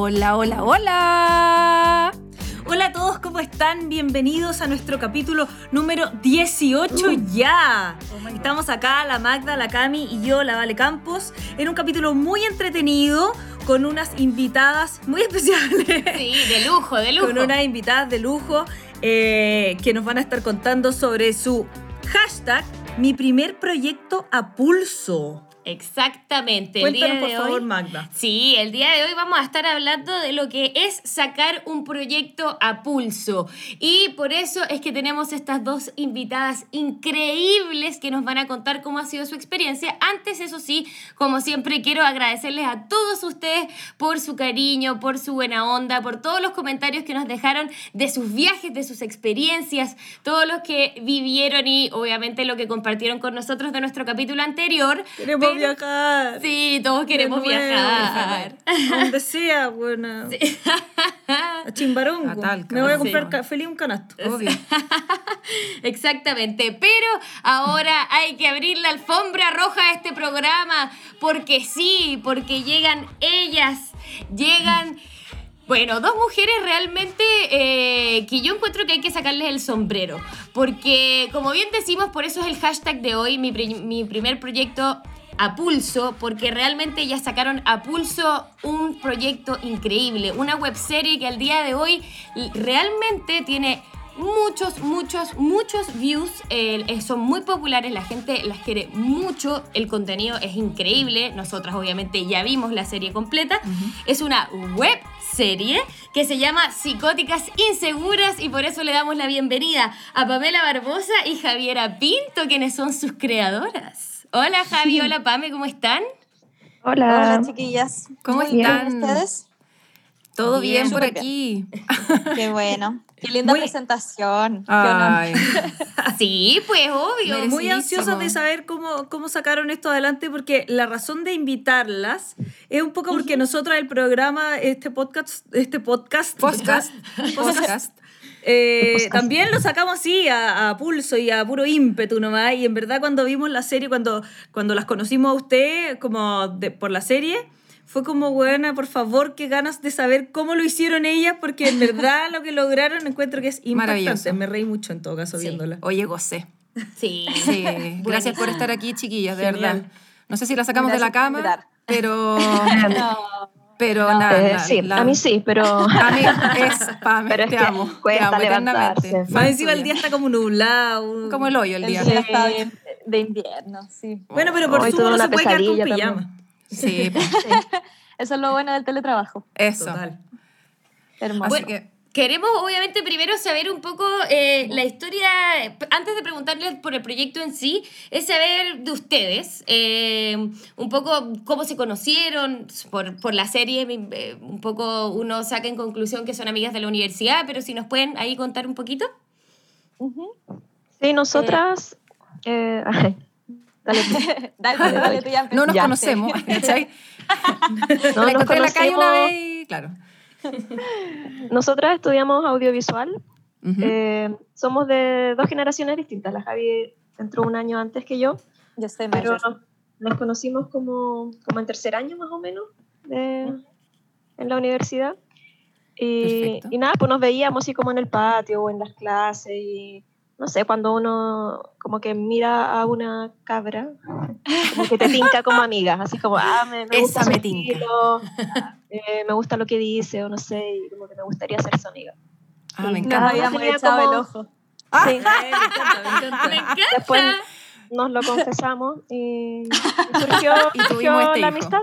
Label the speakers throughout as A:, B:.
A: Hola, hola, hola.
B: Hola a todos, ¿cómo están? Bienvenidos a nuestro capítulo número 18 ya. Estamos acá, la Magda, la Cami y yo, la Vale Campos, en un capítulo muy entretenido con unas invitadas muy especiales.
A: Sí, de lujo, de lujo.
B: Con unas invitadas de lujo eh, que nos van a estar contando sobre su hashtag, mi primer proyecto a pulso.
A: Exactamente.
B: Cuéntanos, por favor, Magda.
A: Sí, el día de hoy vamos a estar hablando de lo que es sacar un proyecto a pulso. Y por eso es que tenemos estas dos invitadas increíbles que nos van a contar cómo ha sido su experiencia. Antes, eso sí, como siempre, quiero agradecerles a todos ustedes por su cariño, por su buena onda, por todos los comentarios que nos dejaron de sus viajes, de sus experiencias, todos los que vivieron y obviamente lo que compartieron con nosotros de nuestro capítulo anterior.
B: Viajar.
A: Sí, todos queremos viajar.
B: Donde sea, buena. A Chimbarongo. Me voy a comprar feliz un canasto.
A: Obvio. Exactamente. Pero ahora hay que abrir la alfombra roja a este programa. Porque sí, porque llegan ellas. Llegan. Bueno, dos mujeres realmente eh, que yo encuentro que hay que sacarles el sombrero. Porque, como bien decimos, por eso es el hashtag de hoy, mi, mi primer proyecto a pulso, porque realmente ya sacaron a pulso un proyecto increíble, una webserie que al día de hoy realmente tiene muchos, muchos, muchos views. Eh, son muy populares, la gente las quiere mucho, el contenido es increíble. Nosotras obviamente ya vimos la serie completa. Es una web serie que se llama Psicóticas Inseguras y por eso le damos la bienvenida a Pamela Barbosa y Javiera Pinto, quienes son sus creadoras. Hola Javi, hola Pame, ¿cómo están?
C: Hola.
D: Hola chiquillas.
A: ¿Cómo están
D: ustedes?
A: Todo bien, por aquí.
D: Qué bueno. Qué linda presentación.
A: Ay. sí, pues obvio.
B: Muy ansiosa de saber cómo, cómo sacaron esto adelante, porque la razón de invitarlas es un poco porque nosotros el programa, este podcast, este podcast,
A: podcast,
B: podcast eh, también lo sacamos así, a, pulso y a puro ímpetu nomás. Y en verdad cuando vimos la serie, cuando, cuando las conocimos a usted como por la serie, fue como, buena, por favor, qué ganas de saber cómo lo hicieron ellas, porque en verdad lo que lograron encuentro que es impactante. Me reí mucho en todo caso viéndola.
A: Oye, gocé. Sí. sí. Gracias por estar aquí, chiquillas, de verdad. No sé si la sacamos de la cama, pero... Pero nada,
C: eh, sí, a mí sí, pero...
A: A mí es, Pame, pero te amo, te amo eternamente.
B: Más encima el día está como nublado.
A: Como el hoyo el día.
D: El día está de invierno, sí.
B: Bueno, pero por supuesto no se puede quedar con pijama.
A: Sí.
D: Eso es lo bueno del teletrabajo.
A: Eso.
B: Total.
A: Hermoso. Bueno, Queremos obviamente primero saber un poco eh, la historia, antes de preguntarles por el proyecto en sí, es saber de ustedes, eh, un poco cómo se conocieron por, por la serie, eh, un poco uno saca en conclusión que son amigas de la universidad, pero si nos pueden ahí contar un poquito.
C: Sí, nosotras... dale,
D: dale, dale, tú ya
A: No nos conocemos, ¿cachai? no, encontré en la calle una vez y claro.
C: Nosotras estudiamos audiovisual. Eh, somos de dos generaciones distintas. La Javi entró un año antes que yo.
D: Yo sé,
C: pero nos, conocimos como, como en tercer año más o menos en la universidad. Y, y, nada, pues nos veíamos así como en el patio o en las clases y no sé, cuando uno como que mira a una cabra, como que te tinca como amiga, así como, ah, me, gusta
A: me
C: eh, me gusta lo que dice, o no sé, y como que me gustaría ser su amiga.
A: Ah, me encanta. Nos
D: habíamos echado el ojo.
A: Ah, sí. me encanta, me encanta. Me encanta.
C: Después nos lo confesamos y, surgió, y surgió este la amistad.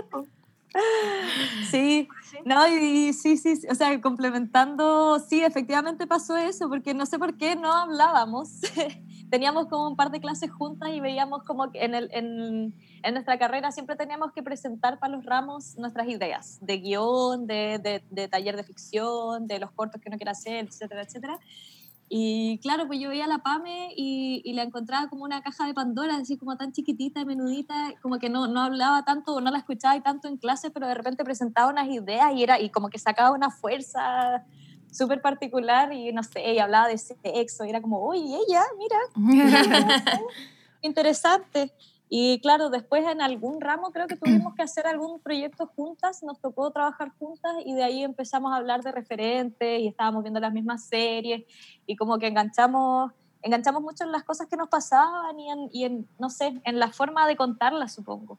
D: Sí, no, y, sí, sí, o sea, complementando, sí, efectivamente pasó eso, porque no sé por qué no hablábamos. teníamos como un par de clases juntas y veíamos como que en, el, en, en, nuestra carrera siempre teníamos que presentar para los ramos nuestras ideas de guion, de, de, de taller de ficción, de los cortos que uno quiere hacer, etcétera, etcétera. Y claro, pues yo veía a la Pame y, y, la encontraba como una caja de Pandora, así como tan chiquitita, menudita, como que no, no hablaba tanto, no la escuchaba tanto en clase, pero de repente presentaba unas ideas y, era, y como que sacaba una fuerza súper particular y no sé, y hablaba de sexo y era como, uy, ella, mira, interesante. Y claro, después en algún ramo creo que tuvimos que hacer algún proyecto juntas, nos tocó trabajar juntas y de ahí empezamos a hablar de referentes y estábamos viendo las mismas series y como que enganchamos, enganchamos mucho en las cosas que nos pasaban y en, y en no sé, en la forma de contarlas, supongo.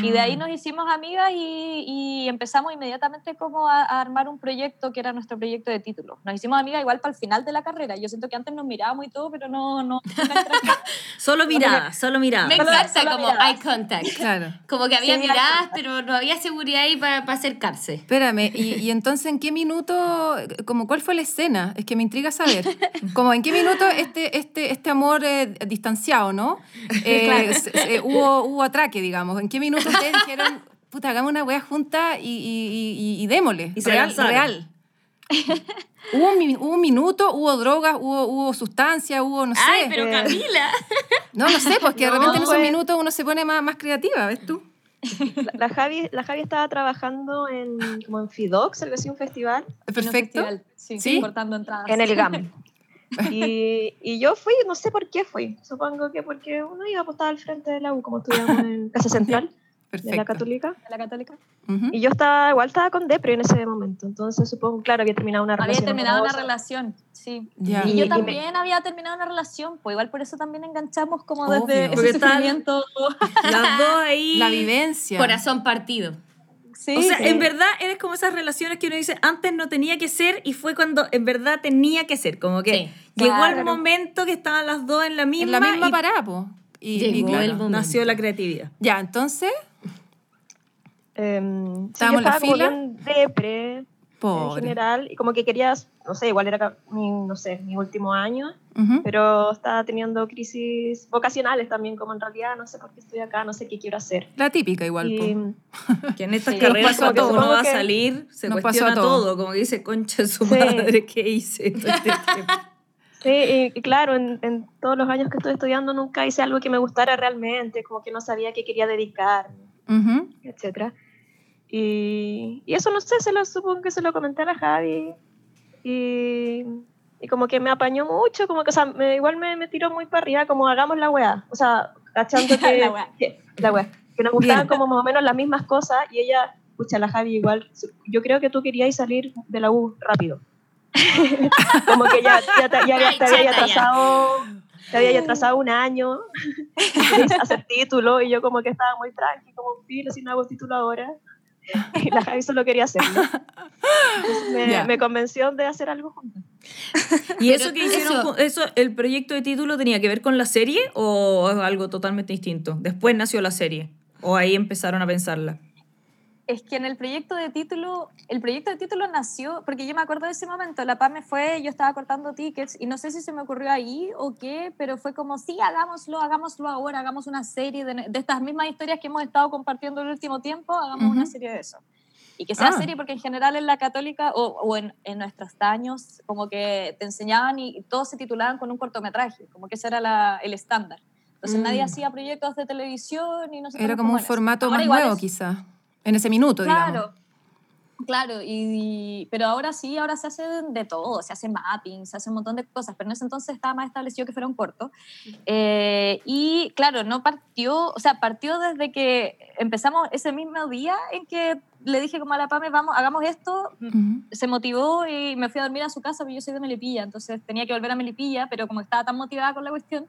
D: Y de ahí mm. nos hicimos amigas y, y empezamos inmediatamente como a, armar un proyecto que era nuestro proyecto de título. Nos hicimos amigas igual para el final de la carrera. Yo siento que antes nos mirábamos y todo, pero no... no,
B: solo mirada, solo mirada.
A: Me encanta como eye contact. Claro. Como que había miradas, pero no había seguridad ahí para, acercarse.
E: Espérame, ¿y, ¿y, entonces en qué minuto, como cuál fue la escena? Es que me intriga saber. Como en qué minuto este, este, este amor eh, distanciado, ¿no? Eh, eh, hubo, hubo atraque, digamos. ¿En qué minutos ustedes dijeron, puta, hagamos una wea junta y, y, y, démosle. Y real, real. hubo, un, hubo un minuto, hubo drogas, hubo, hubo sustancia, hubo, no sé.
A: Ay, pero Camila.
E: No, no sé, pues que de repente en esos pues. minutos uno se pone más, más creativa, ¿ves tú?
C: La, Javi, la Javi estaba trabajando en, como en Fidox, algo así, un festival.
E: Perfecto.
D: sí, ¿Sí? cortando entradas.
C: En el GAM. Y, y, yo fui, no sé por qué fui. Supongo que porque uno iba a apostar al frente de la U, como estudiamos en Casa Central de la Católica.
D: De la Católica.
C: Y yo estaba, igual estaba con Depre en ese momento. Entonces supongo, claro, había terminado una
D: relación. Había terminado una relación, sí. Y, yo también había terminado una relación, pues igual por eso también enganchamos como desde ese sufrimiento.
B: Las dos ahí.
E: La vivencia.
A: Corazón partido
B: o sea, en verdad eres como esas relaciones que uno dice, antes no tenía que ser y fue cuando en verdad tenía que ser. Como que llegó el momento que estaban las dos en la misma.
E: En la misma parada,
B: Y, nació la creatividad.
E: Ya, entonces.
C: Um, Estábamos en la fila. Depre, en general, y como que querías, no sé, igual era mi, no sé, mi último año, pero estaba teniendo crisis vocacionales también, como en realidad no sé por qué estoy acá, no sé qué quiero hacer.
E: La típica igual.
B: que en estas carreras cuando uno va a salir, se nos cuestiona todo. como que dice, concha su madre, ¿qué hice? Este
C: sí, y, claro, en, en, todos los años que estoy estudiando nunca hice algo que me gustara realmente, como que no sabía qué quería dedicarme, etcétera. Y, y, eso no sé, se lo supongo que se lo comenté a la Javi. Y, y como que me apañó mucho, como que, o sea, me, igual me, me, tiró muy para arriba, como hagamos la weá. O sea, cachando que. la weá. Que, la weá. Que nos gustaban como más o menos las mismas cosas y ella, escucha, la Javi igual. Yo creo que tú querías salir de la U rápido. como que ya, ya, te, ya, te había atrasado. Te había atrasado un año hacer título y yo como que estaba muy tranqui, como un filo, si no hago título ahora. y la Javi solo quería hacerlo. me, convenció de hacer algo juntos.
B: ¿Y eso que hicieron, eso. el proyecto de título tenía que ver con la serie o algo totalmente distinto? Después nació la serie o ahí empezaron a pensarla
D: es que en el proyecto de título, el proyecto de título nació, porque yo me acuerdo de ese momento, la PAME fue, yo estaba cortando tickets y no sé si se me ocurrió ahí o qué, pero fue como, sí, hagámoslo, hagámoslo ahora, hagamos una serie de, de estas mismas historias que hemos estado compartiendo el último tiempo, hagamos una serie de eso. Y que sea ah. serie, porque en general en la católica o, o en, en, nuestros años, como que te enseñaban y, todos se titulaban con un cortometraje, como que ese era la, el estándar. Entonces nadie mm. hacía proyectos de televisión y no sé
E: Era como un formato más nuevo, quizá en ese minuto,
D: claro,
E: digamos.
D: Claro, y, pero ahora sí, ahora se hace de todo, se hace mapping, se hace un montón de cosas, pero en ese entonces estaba más establecido que fuera un corto. Eh, y claro, no partió, o sea, partió desde que empezamos ese mismo día en que le dije como a la PAME, vamos, hagamos esto, se motivó y me fui a dormir a su casa, porque yo soy de Melipilla, entonces tenía que volver a Melipilla, pero como estaba tan motivada con la cuestión,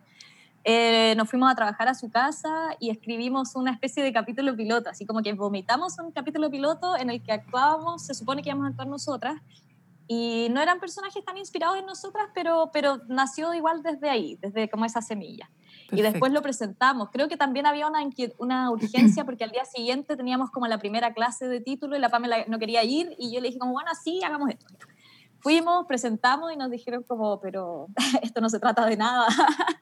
D: eh, nos fuimos a trabajar a su casa y escribimos una especie de capítulo piloto, así como que vomitamos un capítulo piloto en el que actuábamos, se supone que íbamos a actuar nosotras, y no eran personajes tan inspirados en nosotras, pero, pero nació igual desde ahí, desde como esa semilla. Y después lo presentamos. Creo que también había una, una urgencia porque al día siguiente teníamos como la primera clase de título y la Pamela no quería ir y yo le dije como, bueno, sí, hagamos esto fuimos, presentamos y nos dijeron como, pero esto no se trata de nada.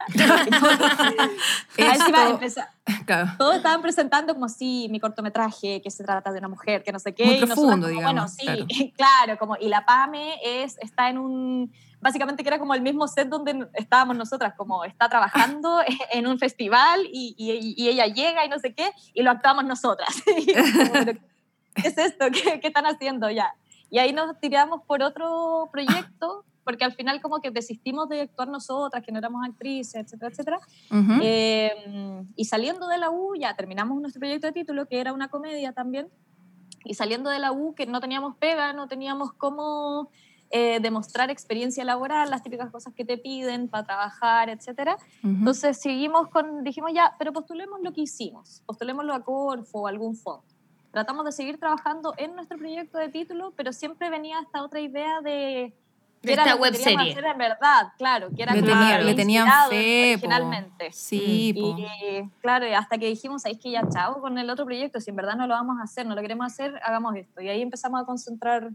D: Todos estaban presentando como, sí, mi cortometraje, que se trata de una mujer, que no sé qué.
E: Muy profundo, digamos.
D: Bueno, sí, claro. como, y la PAME es, está en un, básicamente que era como el mismo set donde estábamos nosotras, como está trabajando en un festival y, y, ella llega y no sé qué, y lo actuamos nosotras. ¿Qué es esto? ¿Qué, ¿Qué están haciendo ya? Y ahí nos tiramos por otro proyecto porque al final como que desistimos de actuar nosotras, que no éramos actrices, etcétera, etcétera. Eh, y saliendo de la U, ya terminamos nuestro proyecto de título, que era una comedia también, y saliendo de la U, que no teníamos pega, no teníamos cómo eh, demostrar experiencia laboral, las típicas cosas que te piden para trabajar, etcétera. Entonces seguimos con, dijimos ya, pero postulemos lo que hicimos, postulémoslo a Corfo o algún fondo. Tratamos de seguir trabajando en nuestro proyecto de título, pero siempre venía esta otra idea de
A: de esta web serie.
D: en verdad, claro, que era
E: le, tenía, le tenían fe,
D: finalmente.
E: Sí,
D: Y claro, hasta que dijimos, ahí que ya chao con el otro proyecto, si en verdad no lo vamos a hacer, no lo queremos hacer, hagamos esto. Y ahí empezamos a concentrar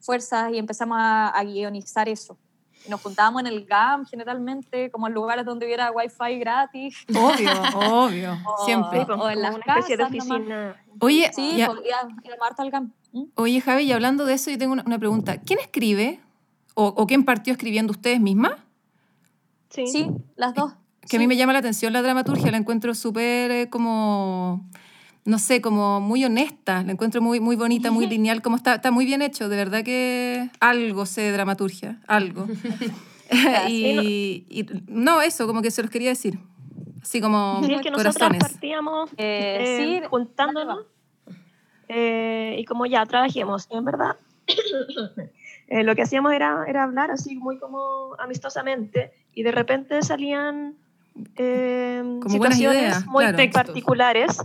D: fuerzas y empezamos a, guionizar eso. Nos juntábamos en el GAM generalmente, como en lugares donde hubiera wifi gratis.
E: Obvio, obvio, siempre.
C: O, en las casas, de oficina.
E: Oye,
D: sí, ya. Marta al GAM.
E: ¿Mm? Oye, Javi, y hablando de eso, yo tengo una, pregunta. ¿Quién escribe? ¿O, ¿O, quién partió escribiendo ustedes mismas?
D: Sí, sí las dos.
E: Que a mí me llama la atención la dramaturgia, la encuentro súper eh, como no sé, como muy honesta, la encuentro muy, muy bonita, muy lineal, como está, está muy bien hecho, de verdad que algo sé de dramaturgia, algo. y, no, eso, como que se los quería decir. Así como
C: sí, es que nosotros partíamos eh, eh, juntándonos eh, y como ya trabajemos, en verdad lo que hacíamos era, era hablar así muy como amistosamente y de repente salían como situaciones muy particulares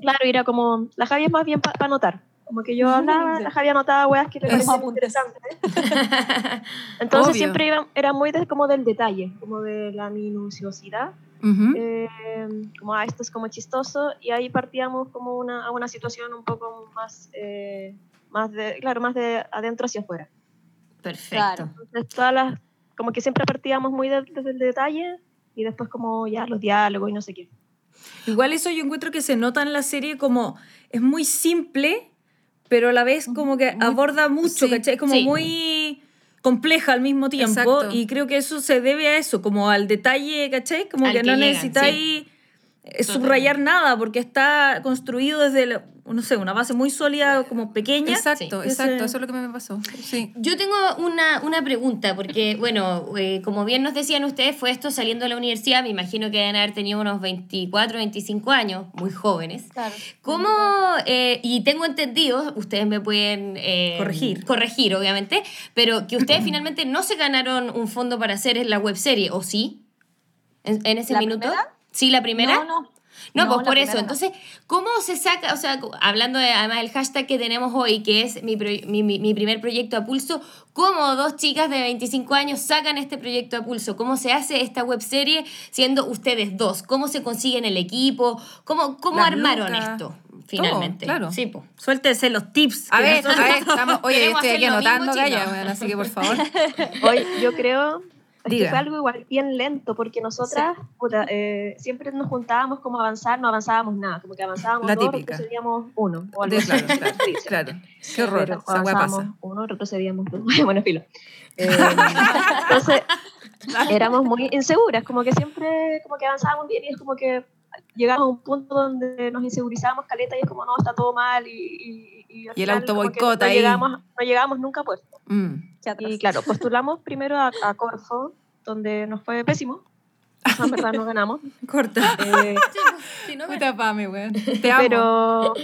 C: Claro, era como, la Javi es más bien para anotar. Como que yo hablaba, la Javi anotaba weas que le parecían interesantes. Entonces siempre iba, era muy como del detalle, como de la minuciosidad. Eh, como, ah, esto es como chistoso. Y ahí partíamos como una, a una situación un poco más, eh, más de, claro, más de adentro hacia afuera.
A: Perfecto.
C: Entonces todas las, como que siempre partíamos muy desde el detalle y después como ya los diálogos y no sé qué.
B: Igual eso yo encuentro que se nota en la serie como es muy simple, pero a la vez como que aborda mucho, ¿cachai? Como muy compleja al mismo tiempo y creo que eso se debe a eso, como al detalle, ¿cachai? Como que, no necesitáis subrayar nada porque está construido desde no sé, una base muy sólida, como pequeña.
E: Exacto, exacto, eso es lo que me pasó. Sí.
A: Yo tengo una, una pregunta, porque, bueno, eh, como bien nos decían ustedes, fue esto saliendo de la universidad, me imagino que deben haber tenido unos 24, 25 años, muy jóvenes.
D: Claro.
A: ¿Cómo, eh, y tengo entendido, ustedes me pueden eh,
B: corregir.
A: corregir, obviamente, pero que ustedes finalmente no se ganaron un fondo para hacer la webserie, ¿o sí? ¿En, ese minuto? ¿Sí, la primera?
D: No, no.
A: No, pues por eso. Entonces, ¿cómo se saca? O sea, hablando de, además del hashtag que tenemos hoy, que es mi, mi, mi, primer proyecto a pulso, ¿cómo dos chicas de 25 años sacan este proyecto a pulso? ¿Cómo se hace esta webserie siendo ustedes dos? ¿Cómo se consiguen el equipo? ¿Cómo, cómo armaron esto? Finalmente.
B: claro. Sí, pues. Suéltese los tips.
E: A ver, a ver, estamos, oye, estoy aquí anotando, bueno, así que por favor.
C: Hoy yo creo es fue algo igual bien lento, porque nosotras eh, siempre nos juntábamos como avanzar, no avanzábamos nada, como que avanzábamos
E: La
C: dos,
E: típica.
C: retrocedíamos uno.
E: O algo claro, claro, claro, Qué horror, Pero pasa.
C: uno, retrocedíamos dos. bueno, filo. Eh, entonces, éramos muy inseguras, como que siempre como que avanzábamos bien y es como que llegamos a un punto donde nos insegurizábamos caleta y es como, no, está todo mal y...
E: Y, y, el auto boicota
C: no
E: ahí.
C: Llegamos, no llegamos nunca a puesto. Mm. Y claro, postulamos primero a, a, Corfo, donde nos fue pésimo. En verdad no ganamos.
E: Corta.
C: Eh,
E: sí, no Puta pame, weón. Te amo.
C: Pero...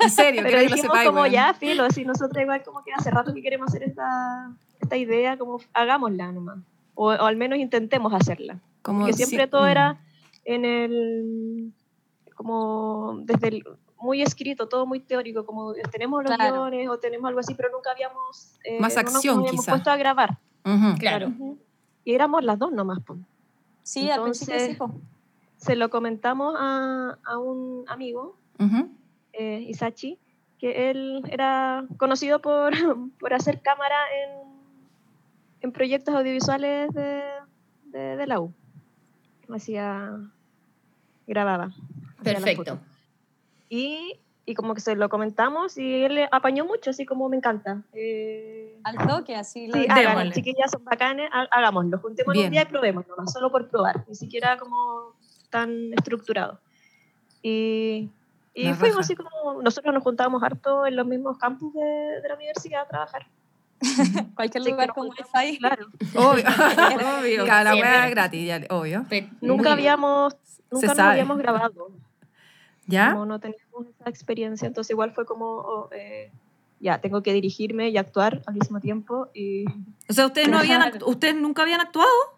E: en serio,
C: pero dijimos lo sepáis, como weón. ya, filo, así nosotros igual como que hace rato que queremos hacer esta, esta idea, como hagámosla nomás. O, o al menos intentemos hacerla. Como Porque siempre si, todo mm. era en el, como desde el, muy escrito, todo muy teórico, como tenemos los guiones o tenemos algo así, pero nunca habíamos,
E: eh, Más acción,
C: no
E: nos
C: puesto a grabar.
A: claro.
C: Y éramos las dos nomás. Pues.
D: Sí, Entonces,
C: Se lo comentamos a, a un amigo, eh, Isachi, que él era conocido por, por hacer cámara en, en proyectos audiovisuales de, de, de la U. Hacía grababa.
A: Perfecto.
C: Y, y, como que se lo comentamos y él le apañó mucho, así como me encanta. Eh,
D: Al toque, así.
C: Lo sí, hagan, chiquillas son bacanes, hagámoslo, juntemos un día y probemos, solo por probar, ni siquiera como tan estructurado. Y, y fuimos así como, nosotros nos juntábamos harto en los mismos campus de, de la universidad a trabajar.
D: Cualquier lugar con wifi.
C: Claro.
E: Obvio, obvio. Cada wea gratis, ya, obvio.
C: Nunca habíamos, nunca nos habíamos grabado.
E: ¿Ya?
C: Como no teníamos esa experiencia, entonces igual fue como, oh, eh, ya, tengo que dirigirme y actuar al mismo tiempo. Y,
B: O sea, ustedes, no habían, ustedes nunca habían actuado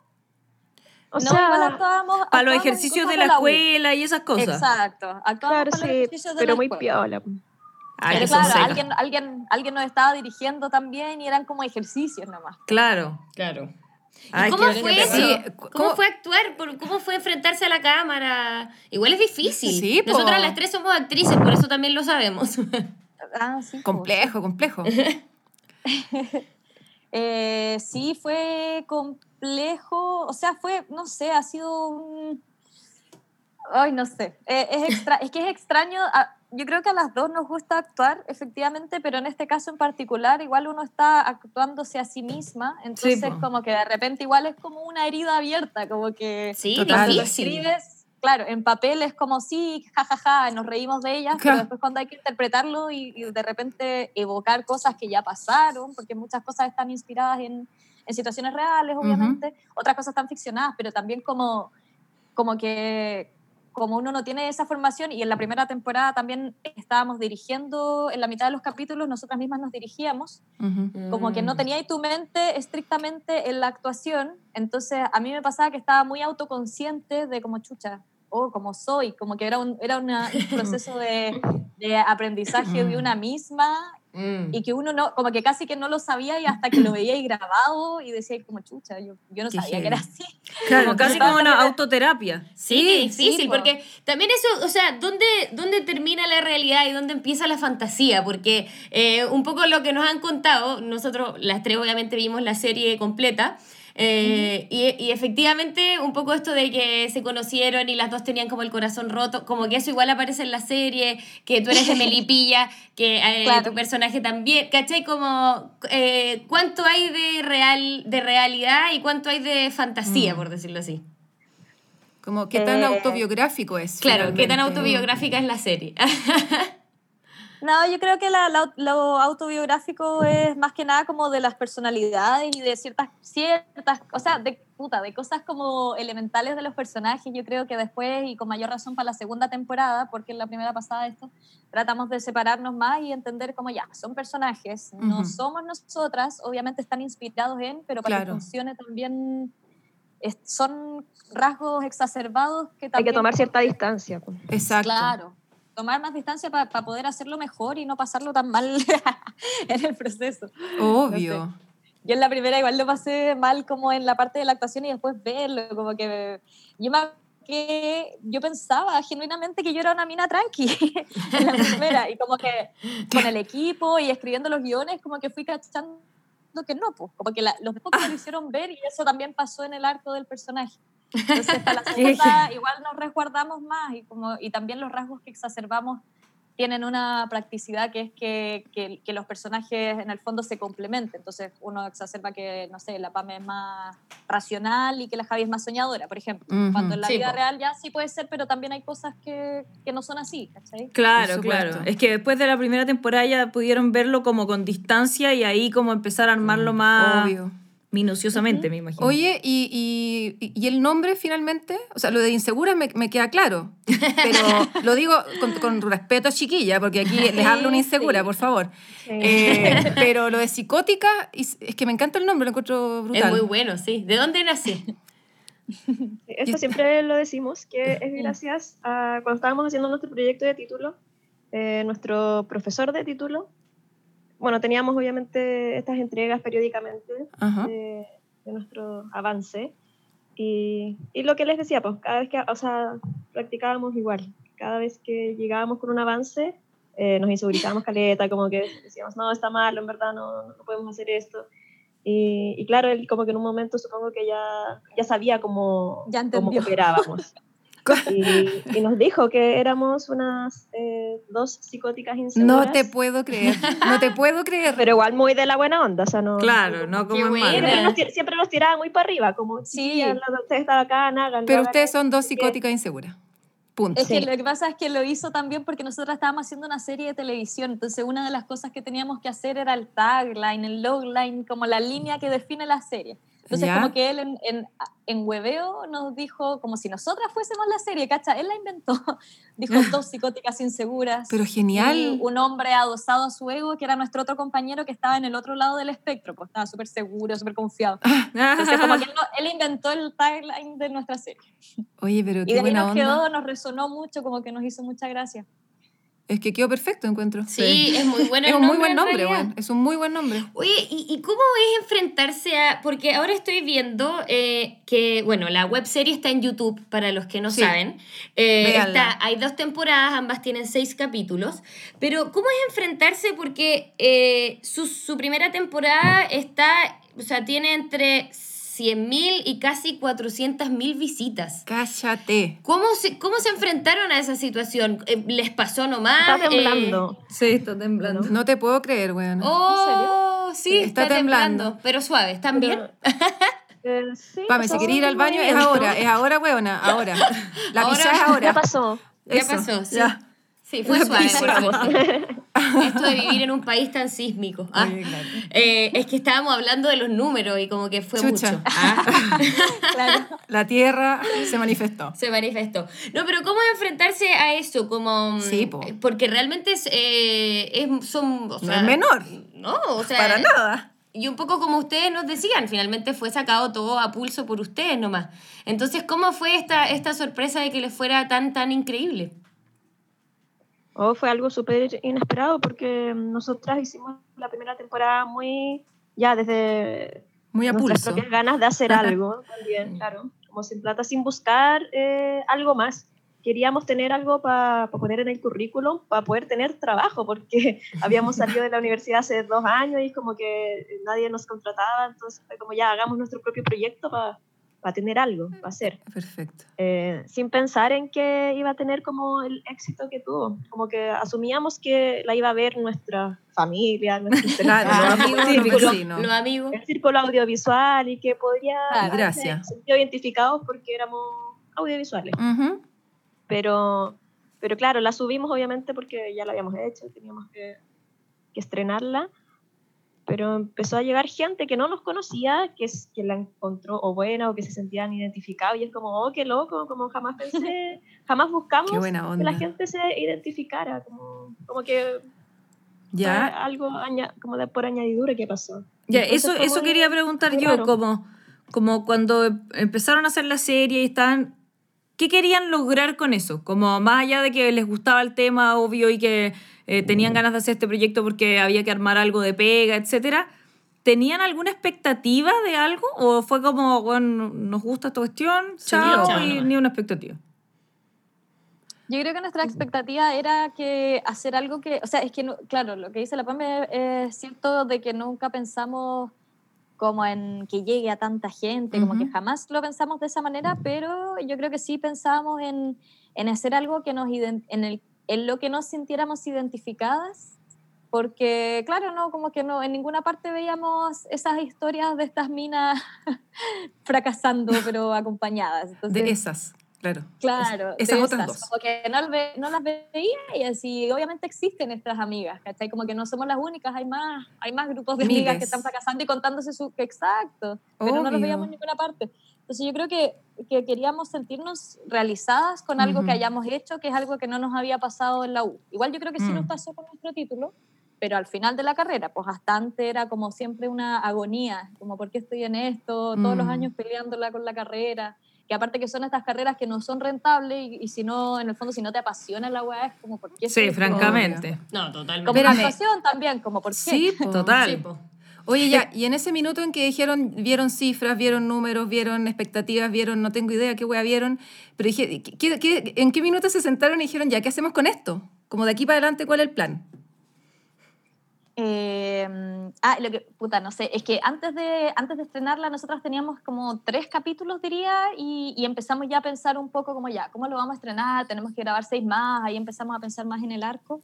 C: o
D: no, igual
C: sea,
D: actuábamos,
B: para los ejercicios de la
D: U.
B: escuela y esas cosas.
D: Exacto. Actuábamos
C: claro,
D: para los
C: sí,
D: ejercicios de
C: pero
D: la
C: muy
D: escuela.
C: piola.
D: Pero claro,
B: secas.
D: alguien, alguien, alguien nos estaba dirigiendo también y eran como ejercicios nomás.
B: Claro.
A: Claro.
B: Ay,
A: ¿Cómo fue
B: bonito.
A: eso?
E: Sí,
A: ¿Cómo,
E: ¿cómo-
A: fue actuar? ¿Por- ¿Cómo fue enfrentarse a la cámara? Igual es difícil.
E: Sí.
A: Nosotras las tres somos actrices, por eso también lo sabemos.
D: Ah, sí.
E: Complejo, complejo.
D: Eh, sí, fue complejo, o sea, fue, no sé, ha sido un... Ay, no sé, Eh, es, extra, es que es extraño, a- yo creo que a las dos nos gusta actuar, efectivamente, pero en este caso en particular, igual uno está actuándose a sí misma, entonces
B: po.
D: como que de repente igual es como una herida abierta, como que...
A: Sí,
E: Total.
D: Lo escribes, claro, en papel es como sí, jajaja, nos reímos de ellas,
E: Claro.
D: pero después cuando hay que interpretarlo y, y de repente evocar cosas que ya pasaron, porque muchas cosas están inspiradas en, en situaciones reales, obviamente, otras cosas están ficcionadas, pero también como, como que como uno no tiene esa formación y en la primera temporada también estábamos dirigiendo, en la mitad de los capítulos nosotras mismas nos dirigíamos,
E: Ujú.
D: como que no
A: Mm.
D: tenía ahí tu mente estrictamente en la actuación, entonces a mí me pasaba que estaba muy autoconsciente de como chucha, o como soy, como que era un, era una- un proceso de, de aprendizaje de una misma
A: Mm.
D: y que uno no, como que casi que no lo sabía y hasta que lo veía ahí grabado y decía como chucha, yo, yo no
E: Qué
D: sabía
E: heavy.
D: que era así.
B: Claro,
D: Como
B: casi como una autoterapia.
A: Sí,
D: Sí,
A: difícil,
D: sí, po.
A: porque también eso, o sea, ¿dónde, ¿dónde termina la realidad y dónde empieza la fantasía? Porque eh, un poco lo que nos han contado, nosotros las tres obviamente vimos la serie completa, eh, y, y efectivamente un poco esto de que se conocieron y las dos tenían como el corazón roto, como que eso igual aparece en la serie, que tú eres de Melipilla, que eh,
D: Claro.
A: tu personaje también, ¿cachai? Como eh, cuánto hay de, real, de realidad y cuánto hay de fantasía,
E: Mm.
A: por decirlo así.
E: Como qué tan
D: Eh,
E: autobiográfico es.
A: Claro, qué tan
E: finalmente?
A: autobiográfica es la serie.
D: No, yo creo que la- la- lo autobiográfico es más que nada como de las personalidades y de ciertas, ciertas, o sea, de puta, de cosas como elementales de los personajes. Yo creo que después, y con mayor razón para la segunda temporada, porque en la primera pasada esto, tratamos de separarnos más y entender como ya, son personajes, no
E: Ujú.
D: somos nosotras, obviamente están inspirados en, pero para
E: Claro.
D: que funcione también es- son rasgos exacerbados que
C: Hay
D: también
C: que tomar cierta distancia. pues.
E: Exacto.
D: Claro, tomar más distancia para poder hacerlo mejor y no pasarlo tan mal en el proceso.
E: Obvio.
D: Yo en la primera igual lo pasé mal como en la parte de la actuación y después verlo, como que yo me que yo pensaba genuinamente que yo era una mina tranqui en la primera y como que con el equipo y escribiendo los guiones como que fui cachando que no, pues, como que la- los pocos me lo hicieron ver y eso también pasó en el arco del personaje. Entonces, para la segunda igual nos resguardamos más y, como, y también los rasgos que exacerbamos tienen una practicidad que es que, que, que los personajes en el fondo se complementen. Entonces uno exacerba que, no sé, la Pame es más racional y que la Javi es más soñadora, por ejemplo.
E: Ujú.
D: Cuando en la
A: Sí,
D: vida
A: po.
D: real ya sí puede ser, pero también hay cosas que, que no son así, ¿cachai?
B: Claro, claro. Es que después de la primera temporada ya pudieron verlo como con distancia y ahí como empezar a armarlo más
E: Obvio.
B: Minuciosamente, me imagino.
E: Oye, y, y- y el nombre finalmente? O sea, lo de insegura me, me queda claro, pero lo digo con, con respeto, chiquilla, porque aquí les hablo una insegura,
D: Sí.
E: por favor.
C: Sí.
E: Eh, pero lo de psicótica, es es que me encanta el nombre, lo encuentro brutal.
A: Es muy bueno, sí. ¿De dónde nací?
C: Esto siempre lo decimos, que es gracias a cuando estábamos haciendo nuestro proyecto de título, eh, nuestro profesor de título, bueno, teníamos obviamente estas entregas periódicamente de, de nuestro avance y, y lo que les decía, pues cada vez que, o sea, practicábamos igual, cada vez que llegábamos con un avance, eh, nos insegurizábamos caleta, como que decíamos, no, está mal, en verdad no, no podemos hacer esto. Y, y claro, él como que en un momento supongo que ya, ya sabía cómo,
D: Ya
C: cómo
D: entendió.
C: y, y nos dijo que éramos unas eh, dos psicóticas inseguras.
E: No te puedo creer, no te puedo creer.
C: Pero igual muy de la buena onda, o sea, no...
B: Claro, no como
C: nos, siempre nos tiraba muy para arriba, como,
D: Sí.
C: sí, usted está bacán, háganlo.
E: Pero ustedes son dos psicóticas inseguras. Punto.
D: Es que lo que pasa es que lo hizo también porque nosotros estábamos haciendo una serie de televisión, entonces una de las cosas que teníamos que hacer era el tagline, el logline, como la línea que define la serie. Entonces, como que él en, en, en, hueveo nos dijo, como si nosotras fuésemos la serie, ¿cacha? Él la inventó. Dijo dos psicóticas inseguras.
E: Pero genial.
D: un hombre adosado a su ego, que era nuestro otro compañero que estaba en el otro lado del espectro, pues estaba súper seguro, súper confiado. Entonces, como que él, inventó el tagline de nuestra serie.
E: Oye, pero qué
D: y de
E: buena
D: nos
E: onda.
D: quedó, nos resonó mucho, como que nos hizo mucha gracia.
E: Es que quedó perfecto, encuentro.
A: Sí, es muy bueno.
E: es un muy buen nombre, bueno. Es un muy buen nombre.
A: Oye, ¿y, ¿y, cómo es enfrentarse a.? Porque ahora estoy viendo eh, que, bueno, la web serie está en YouTube, para los que no sí. saben. Eh, está, hay dos temporadas, ambas tienen seis capítulos. Pero, ¿cómo es enfrentarse? Porque eh, su, su primera temporada está. O sea, tiene entre 100.000 y casi 400.000 visitas.
E: Cállate.
A: ¿Cómo se, ¿Cómo se enfrentaron a esa situación? ¿Les pasó nomás?
C: Está temblando.
B: Eh, sí, está temblando.
E: No te puedo creer, weón.
A: Oh, sí, está, está temblando. temblando. Pero suave, ¿están
C: Pero,
A: bien?
C: Eh, sí,
E: Pame, si querés ir al baño es ahora, es ahora, weona, ahora. La
A: Ahora-
E: pizza es ahora.
C: Ya pasó.
A: Ya pasó, sí.
E: ya.
A: Sí, fue
E: La
A: suave. por. Esto de vivir en un país tan sísmico. Ah,
E: claro.
A: eh, es que estábamos hablando de los números y como que fue
E: Chucha.
A: mucho. Ah,
D: Claro.
E: La tierra se manifestó.
A: se manifestó. No, pero ¿cómo enfrentarse a eso? Como, mm,
E: Sí, po.
A: Porque realmente es, eh, es- son... o
E: No
A: sea,
E: es menor.
A: No, o sea...
E: Para nada.
A: Y un poco como ustedes nos decían, finalmente fue sacado todo a pulso por ustedes nomás. Entonces, ¿cómo fue esta, esta sorpresa de que les fuera tan, tan increíble?
C: Oh, fue algo súper inesperado porque nosotras hicimos la primera temporada muy, ya desde
E: Muy a
C: nuestras
E: pulso.
C: propias ganas de hacer algo también, claro, como sin plata, sin buscar eh, algo más. Queríamos tener algo para poner en el currículum, para poder tener trabajo, porque habíamos salido de la universidad hace dos años y como que nadie nos contrataba, entonces fue como ya hagamos nuestro propio proyecto para tener algo, para hacer.
E: Perfecto.
C: Eh, sin pensar en que iba a tener como el éxito que tuvo. Como que asumíamos que la iba a ver nuestra familia, nuestro
E: Claro, los amigos,
C: el
E: los
C: círculo-
E: vecinos.
A: Los amigos.
C: el círculo audiovisual y que podría
E: Ah, gracias.
C: sentido identificados porque éramos audiovisuales.
E: Ujú.
C: Pero, pero claro, la subimos obviamente porque ya la habíamos hecho, teníamos que, que estrenarla. Pero empezó a llegar gente que no nos conocía, que, es- que la encontró o buena o que se sentían identificados. Y es como, oh, qué loco, como jamás pensé, jamás buscamos que la gente se identificara. Como, como que
E: Ya,
C: algo aña- como de por añadidura que pasó.
B: Ya,
C: Entonces
B: eso, eso quería preguntar yo,
C: raro.
B: como, como cuando em- empezaron a hacer la serie y estaban, ¿qué querían lograr con eso? Como más allá de que les gustaba el tema, obvio, y que eh, tenían ganas de hacer este proyecto porque había que armar algo de pega, etcétera. ¿Tenían alguna expectativa de algo? ¿O fue como, bueno, nos gusta esta cuestión, chao,
A: chao
B: y
A: nomás.
B: ni una expectativa?
D: Yo creo que nuestra expectativa era que hacer algo que, o sea, es que, no- claro, lo que dice la PAME es cierto de que nunca pensamos como en que llegue a tanta gente, como que jamás lo pensamos de esa manera, pero yo creo que sí pensábamos en, en hacer algo que nos en, el, en lo que nos sintiéramos identificadas, porque claro, no, como que no, en ninguna parte veíamos esas historias de estas minas fracasando, pero acompañadas. Entonces,
E: de esas, claro.
D: Claro,
E: Es- esas otras dos.
D: Como que no, ve- no las veía y así, obviamente existen nuestras amigas, ¿cachai? Como que no somos las únicas, hay más, hay más grupos de amigas
E: Miles.
D: que están fracasando y contándose su... Exacto, pero no los
E: Obvio.
D: veíamos en ninguna parte. Entonces yo creo que, que queríamos sentirnos realizadas con algo
E: Ujú.
D: que hayamos hecho, que es algo que no nos había pasado en la U. Igual yo creo que sí
E: Mm.
D: nos pasó con nuestro título, pero al final de la carrera, pues hasta antes era como siempre una agonía, como ¿por qué estoy en esto? Todos los
E: Mm.
D: años peleándola con la carrera que aparte que son estas carreras que no son rentables y, y si no, en el fondo, si no te apasiona la weá, es como, ¿por qué?
B: Sí,
D: estoy-
B: francamente.
A: No, totalmente.
D: Como actuación también, como, ¿por qué?
E: Sí, po.
B: Total.
A: Sí, po.
E: Oye, ya, y en ese minuto en que dijeron, vieron cifras, vieron números, vieron expectativas, vieron, no tengo idea qué wea vieron, pero dije, ¿qué, qué- en qué minuto se sentaron y dijeron, ya, ¿qué hacemos con esto? Como de aquí para adelante, ¿cuál es el plan?
D: Eh, ah, lo que, puta, no sé, es que antes de, antes de estrenarla nosotras teníamos como tres capítulos, diría, y, y empezamos ya a pensar un poco como ya, ¿cómo lo vamos a estrenar? Tenemos que grabar seis más, ahí empezamos a pensar más en el arco.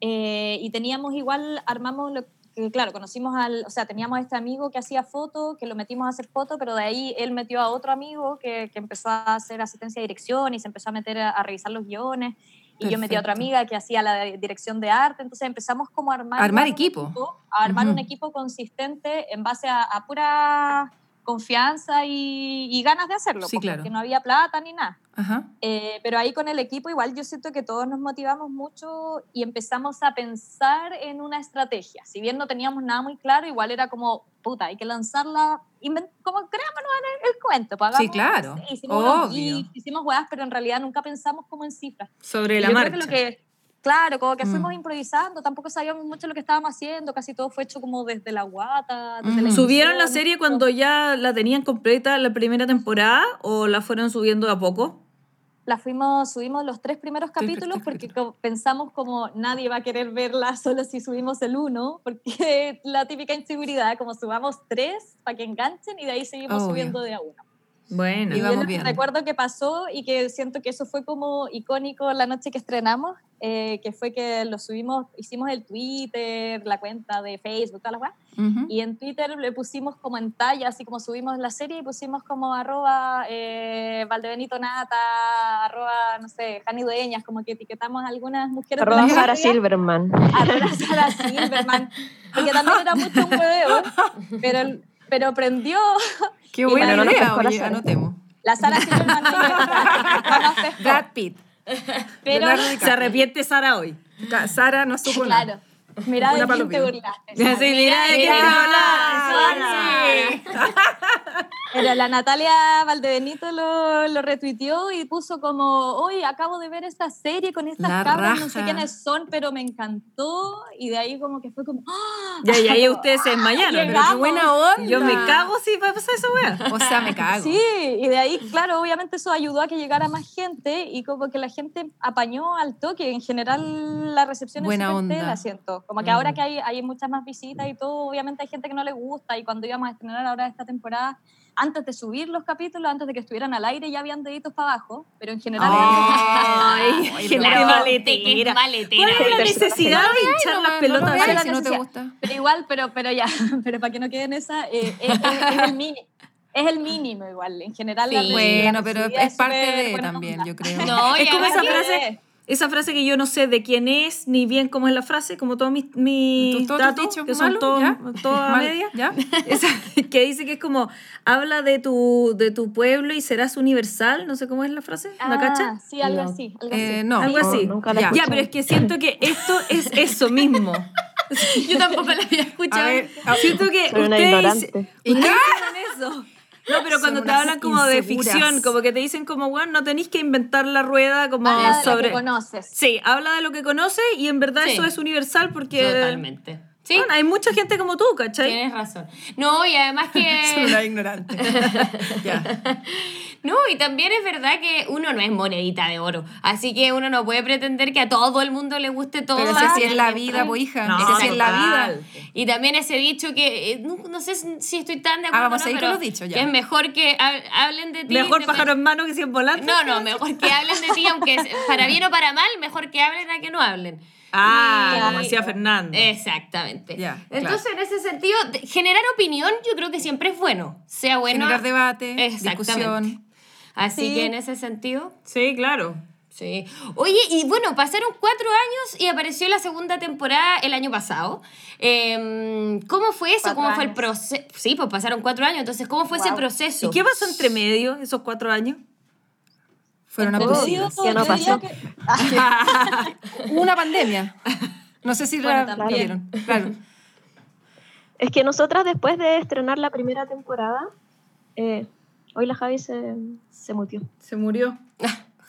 D: Eh, y teníamos igual, armamos lo que claro, conocimos al, o sea, teníamos a este amigo que hacía foto, que lo metimos a hacer foto, pero de ahí él metió a otro amigo que, que empezó a hacer asistencia de dirección y se empezó a meter a, a revisar los guiones. Y yo metí a otra amiga que hacía la dirección de arte, entonces empezamos como a armar,
E: armar equipo.
D: a armar un equipo consistente en base a, a pura confianza y, y, ganas de hacerlo,
E: sí, claro.
D: porque no había plata ni nada.
E: Ajá.
D: Eh, pero ahí con el equipo igual yo siento que todos nos motivamos mucho y empezamos a pensar en una estrategia. Si bien no teníamos nada muy claro, igual era como, puta, hay que lanzarla, como creámonos en el, el cuento. Pues,
E: sí, claro.
D: Hicimos,
E: Obvio.
D: Hicimos pero en realidad nunca pensamos como en cifras.
B: Sobre
D: Y
B: la marcha.
D: creo que lo que, claro, como que
E: Mm.
D: fuimos improvisando, tampoco sabíamos mucho lo que estábamos haciendo, casi todo fue hecho como desde la guata. Desde la
E: Ujú.
B: ¿Subieron la serie cuando ya la tenían completa la primera temporada o la fueron subiendo de a poco?
D: la fuimos, subimos los tres primeros capítulos porque pensamos como nadie va a querer verla solo si subimos el uno, porque la típica inseguridad, como subamos tres para que enganchen y de ahí seguimos
E: Obvio.
D: subiendo de a uno.
B: Bueno.
E: Y vamos bien.
D: recuerdo que pasó y que siento que eso fue como icónico la noche que estrenamos, eh, que fue que lo subimos, hicimos el Twitter, la cuenta de Facebook, weas,
E: Ujú.
D: y en Twitter le pusimos como en talla, así como subimos la serie, y pusimos como arroba eh, Valdebenito Nata, arroba, no sé, Jani Dueñas, como que etiquetamos a algunas mujeres.
C: Arroba
D: la
C: Sara Silverman.
D: Arroba Sara Silverman, porque también era mucho un hueveo, pero, pero prendió
E: Qué
C: para no
E: oye,
C: Sara.
E: anotemos.
D: la Sara Silverman. no nos
E: Brad Pitt.
D: pero,
B: Se arrepiente Sara hoy.
E: Sara no supo nada.
D: claro, mira de quién te burlaste.
B: Sí, mira de quién te Sara.
D: Pero la Natalia Valdebenito lo, lo retuiteó y puso como, hoy acabo de ver esta serie con estas
E: La
D: cabras, no sé quiénes son, pero me encantó. Y de ahí como que fue como, ¡ah!
B: Ya, ya, ahí ustedes se desmayaron.
E: Pero qué
D: Llegamos.
E: buena onda.
B: Yo me cago si va a pasar esa wea.
E: O sea, me cago.
D: Sí, y de ahí, claro, obviamente eso ayudó a que llegara más gente y como que la gente apañó al toque. En general, la recepción
E: Buena
D: es súper
E: onda.
D: tela, siento. Como que ahora que hay, hay muchas más visitas y todo, obviamente hay gente que no le gusta. Y cuando íbamos a estrenar ahora esta temporada, antes de subir los capítulos, antes de que estuvieran al aire, ya habían deditos para abajo. Pero en general,
B: Ay,
E: Ay,
B: qué
A: maletera.
B: maletera.
A: maletera.
B: ¿Cuál es la necesidad de hinchar
E: No,
B: las pelotas?
E: no si no te gusta.
D: Pero igual, pero, pero ya, pero para que no quede en esa, eh, es, es- es el mínimo. Es el mínimo igual, en general.
A: Sí.
E: Bueno, pero es parte de también,
D: onda.
E: yo creo.
A: No,
B: Es como esa
A: que-
B: frase- Esa frase que yo no sé de quién es, ni bien cómo es la frase, como todos mis, mis
E: ¿Tus- todos tus
B: datos, que son todos a media.
E: ¿Ya?
B: Esa, que dice que es como, habla de tu, de tu pueblo y serás universal, no sé cómo es la frase, ¿la
D: Ah,
B: cacha?
D: Sí, algo
A: No.
D: así. Algo
E: Eh,
D: así.
E: no.
B: Algo
C: No,
B: así.
C: nunca la
E: Ya.
B: Ya, pero es que siento que esto es eso mismo.
A: Yo tampoco la había
E: A
A: escuchado.
E: ver, a-
B: Siento que
C: Soy una
B: ustedes,
C: ignorante.
B: ustedes eso. No, pero cuando te hablan como de
E: inseguras.
B: ficción, como que te dicen como, bueno, no tenéis que inventar la rueda como
D: Habla de lo
B: sobre...
D: que conoces.
B: Sí, habla de lo que conoce y en verdad
A: Sí.
B: eso es universal porque...
A: Totalmente. Sí,
B: Bueno, hay mucha gente como tú, ¿cachai?
A: tienes razón. No, y además
E: Soy
A: que...
E: una ignorante. ya.
A: No, y también es verdad que uno no es monedita de oro. Así que uno no puede pretender que a todo el mundo le guste todo.
E: Pero si así es la vida, po, hija.
B: No,
E: si así es la vida.
A: Y también ese dicho que eh, no, no sé si estoy tan de
E: Ah,
A: acuerdo.
E: vamos a
A: no,
E: ir con
A: pero
E: los dichos, ya.
A: Que es mejor que ha- hablen de ti.
B: Mejor
A: de-
B: pájaro en mano que cien volantes.
A: No, no, mejor que hablen de ti, aunque es- para bien o para mal, mejor que hablen a que no hablen.
B: Ah,
A: Y-
B: como decía Fernando.
A: Exactamente.
E: Ya,
A: Entonces, en ese sentido, generar opinión yo creo que siempre es bueno. Sea bueno.
E: Generar debate, discusión.
A: Así
D: Sí.
A: que en ese sentido,
B: Sí, claro.
A: sí. Oye, y bueno, pasaron cuatro años y apareció la segunda temporada el año pasado. Em, ¿Cómo fue eso?
D: Cuatro
A: ¿Cómo fue el proceso? Sí, pues pasaron cuatro años. Entonces, ¿cómo fue ese proceso?
B: ¿Y qué pasó entre medio esos cuatro años?
E: Fueron
D: Entre
E: abusivas.
D: medio,
C: ¿Qué no
D: yo diría
C: pasó?
D: que-
E: Hubo una pandemia. No sé si
D: Bueno,
E: la vieron. Claro.
C: Es que nosotras después de estrenar la primera temporada, eh, hoy la Javi se, se mutió.
B: Se murió.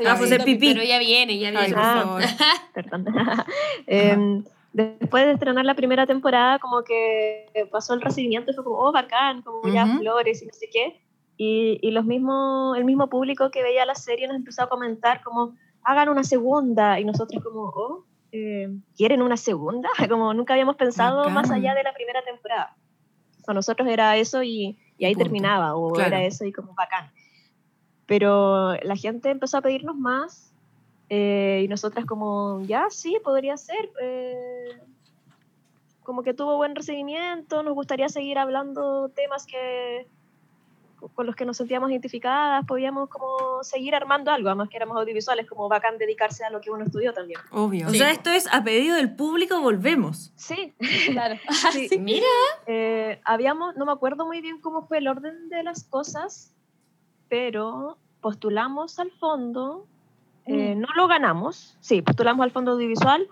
B: Ah, pues el pipí.
A: Pero ya viene, ya
E: Ay,
A: viene.
E: por
C: Ah.
E: favor.
C: Perdón. Em, después de estrenar la primera temporada, como que pasó el recibimiento y fue como, oh, bacán, como ya
E: Ujú.
C: flores y no sé qué. Y, y los mismos, el mismo público que veía la serie nos empezó a comentar como, hagan una segunda. Y nosotros como, oh, eh, ¿quieren una segunda? Como nunca habíamos pensado
E: Bacán.
C: más allá de la primera temporada. Para nosotros era eso y, y ahí
E: Punto.
C: terminaba, o
E: Claro.
C: era eso y como bacán. Pero la gente empezó a pedirnos más eh, y nosotras como, ya, sí, podría ser. eh, como que tuvo buen recibimiento, nos gustaría seguir hablando temas que con los que nos sentíamos identificadas, podíamos como seguir armando algo, además que éramos audiovisuales, como bacán dedicarse a lo que uno estudió también.
B: Obvio. O sea, esto es a pedido del público, volvemos.
C: Sí,
D: claro.
A: sí. Mira.
C: Eh, habíamos, no me acuerdo muy bien cómo fue el orden de las cosas, pero postulamos al fondo, eh, mm. no lo ganamos, sí, postulamos al fondo audiovisual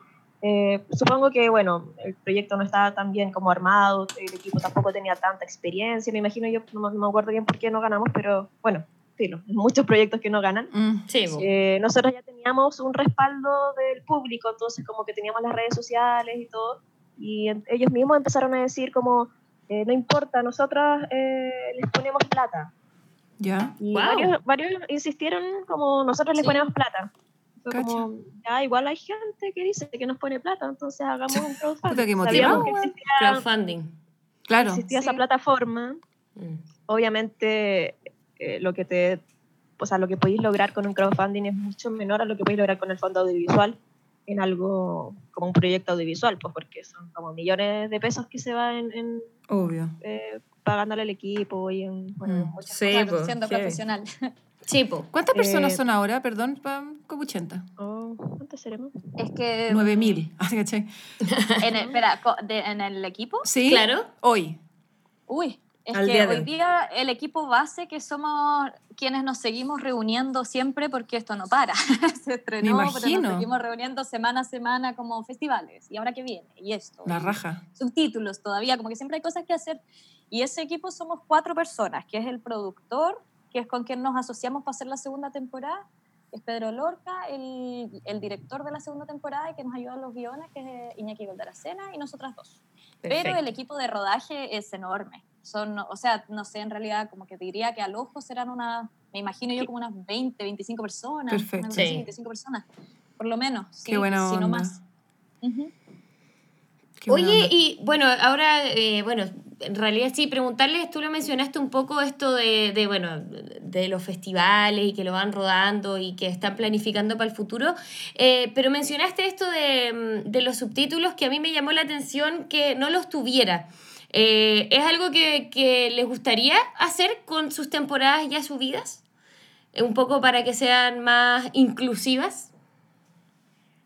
C: eh, supongo que, bueno, el proyecto no estaba tan bien como armado, el equipo tampoco tenía tanta experiencia, me imagino yo, no, me acuerdo bien por qué no ganamos, pero bueno, sí, muchos proyectos que no ganan.
A: Mm, sí,
C: eh, nosotros ya teníamos un respaldo del público, entonces como que teníamos las redes sociales y todo, y ellos mismos empezaron a decir como, eh, no importa, nosotros les ponemos plata.
B: Ya.
C: Y varios, varios insistieron como, nosotros les ponemos plata como, ya igual hay gente que dice que nos pone plata, entonces hagamos un crowdfunding.
B: que motivado,
A: que existía, crowdfunding.
B: Claro.
C: Existía esa plataforma. Mm. Obviamente, eh, lo que te, o sea, lo que podéis lograr con un crowdfunding es mucho menor a lo que podéis lograr con el fondo audiovisual en algo como un proyecto audiovisual, pues porque son como millones de pesos que se van en,
B: Obvio.
C: Eh, pagándole al equipo y en bueno,
B: mm. muchas sí,
D: cosas, siendo profesional.
A: Chipo.
E: ¿Cuántas personas eh, son ahora? Perdón, como 80.
C: Oh, ¿Cuántas seremos?
D: Es que...
E: 9.000. Ah,
D: en el, espera, ¿en el equipo?
E: Sí, claro. Hoy.
D: Uy, es que hoy día el equipo base que somos quienes nos seguimos reuniendo siempre porque esto no para. Se estrenó, pero nos seguimos reuniendo semana a semana como festivales. ¿Y ahora qué viene? Y esto.
E: La raja.
D: Subtítulos todavía, como que siempre hay cosas que hacer. Y ese equipo somos cuatro personas, que es el productor, que es con quien nos asociamos para hacer la segunda temporada, es Pedro Lorca, el, el director de la segunda temporada y que nos ayuda a los guiones, que es Iñaki Goldaracena, y nosotras dos. Pero el equipo de rodaje es enorme. Son, o sea, no sé, en realidad, como que diría que al ojo serán unas, me imagino yo como unas 20, 25 personas.
E: Perfecto.
D: 25 personas, por lo menos.
E: Qué buena
D: Si no más.
A: Oye, y bueno, ahora, eh, bueno, en realidad sí, preguntarles, tú lo mencionaste un poco esto de, de, bueno, de los festivales y que lo van rodando y que están planificando para el futuro, eh, pero mencionaste esto de, de, los subtítulos que a mí me llamó la atención que no los tuviera. Eh, ¿Es algo que, que, les gustaría hacer con sus temporadas ya subidas? Un poco para que sean más inclusivas.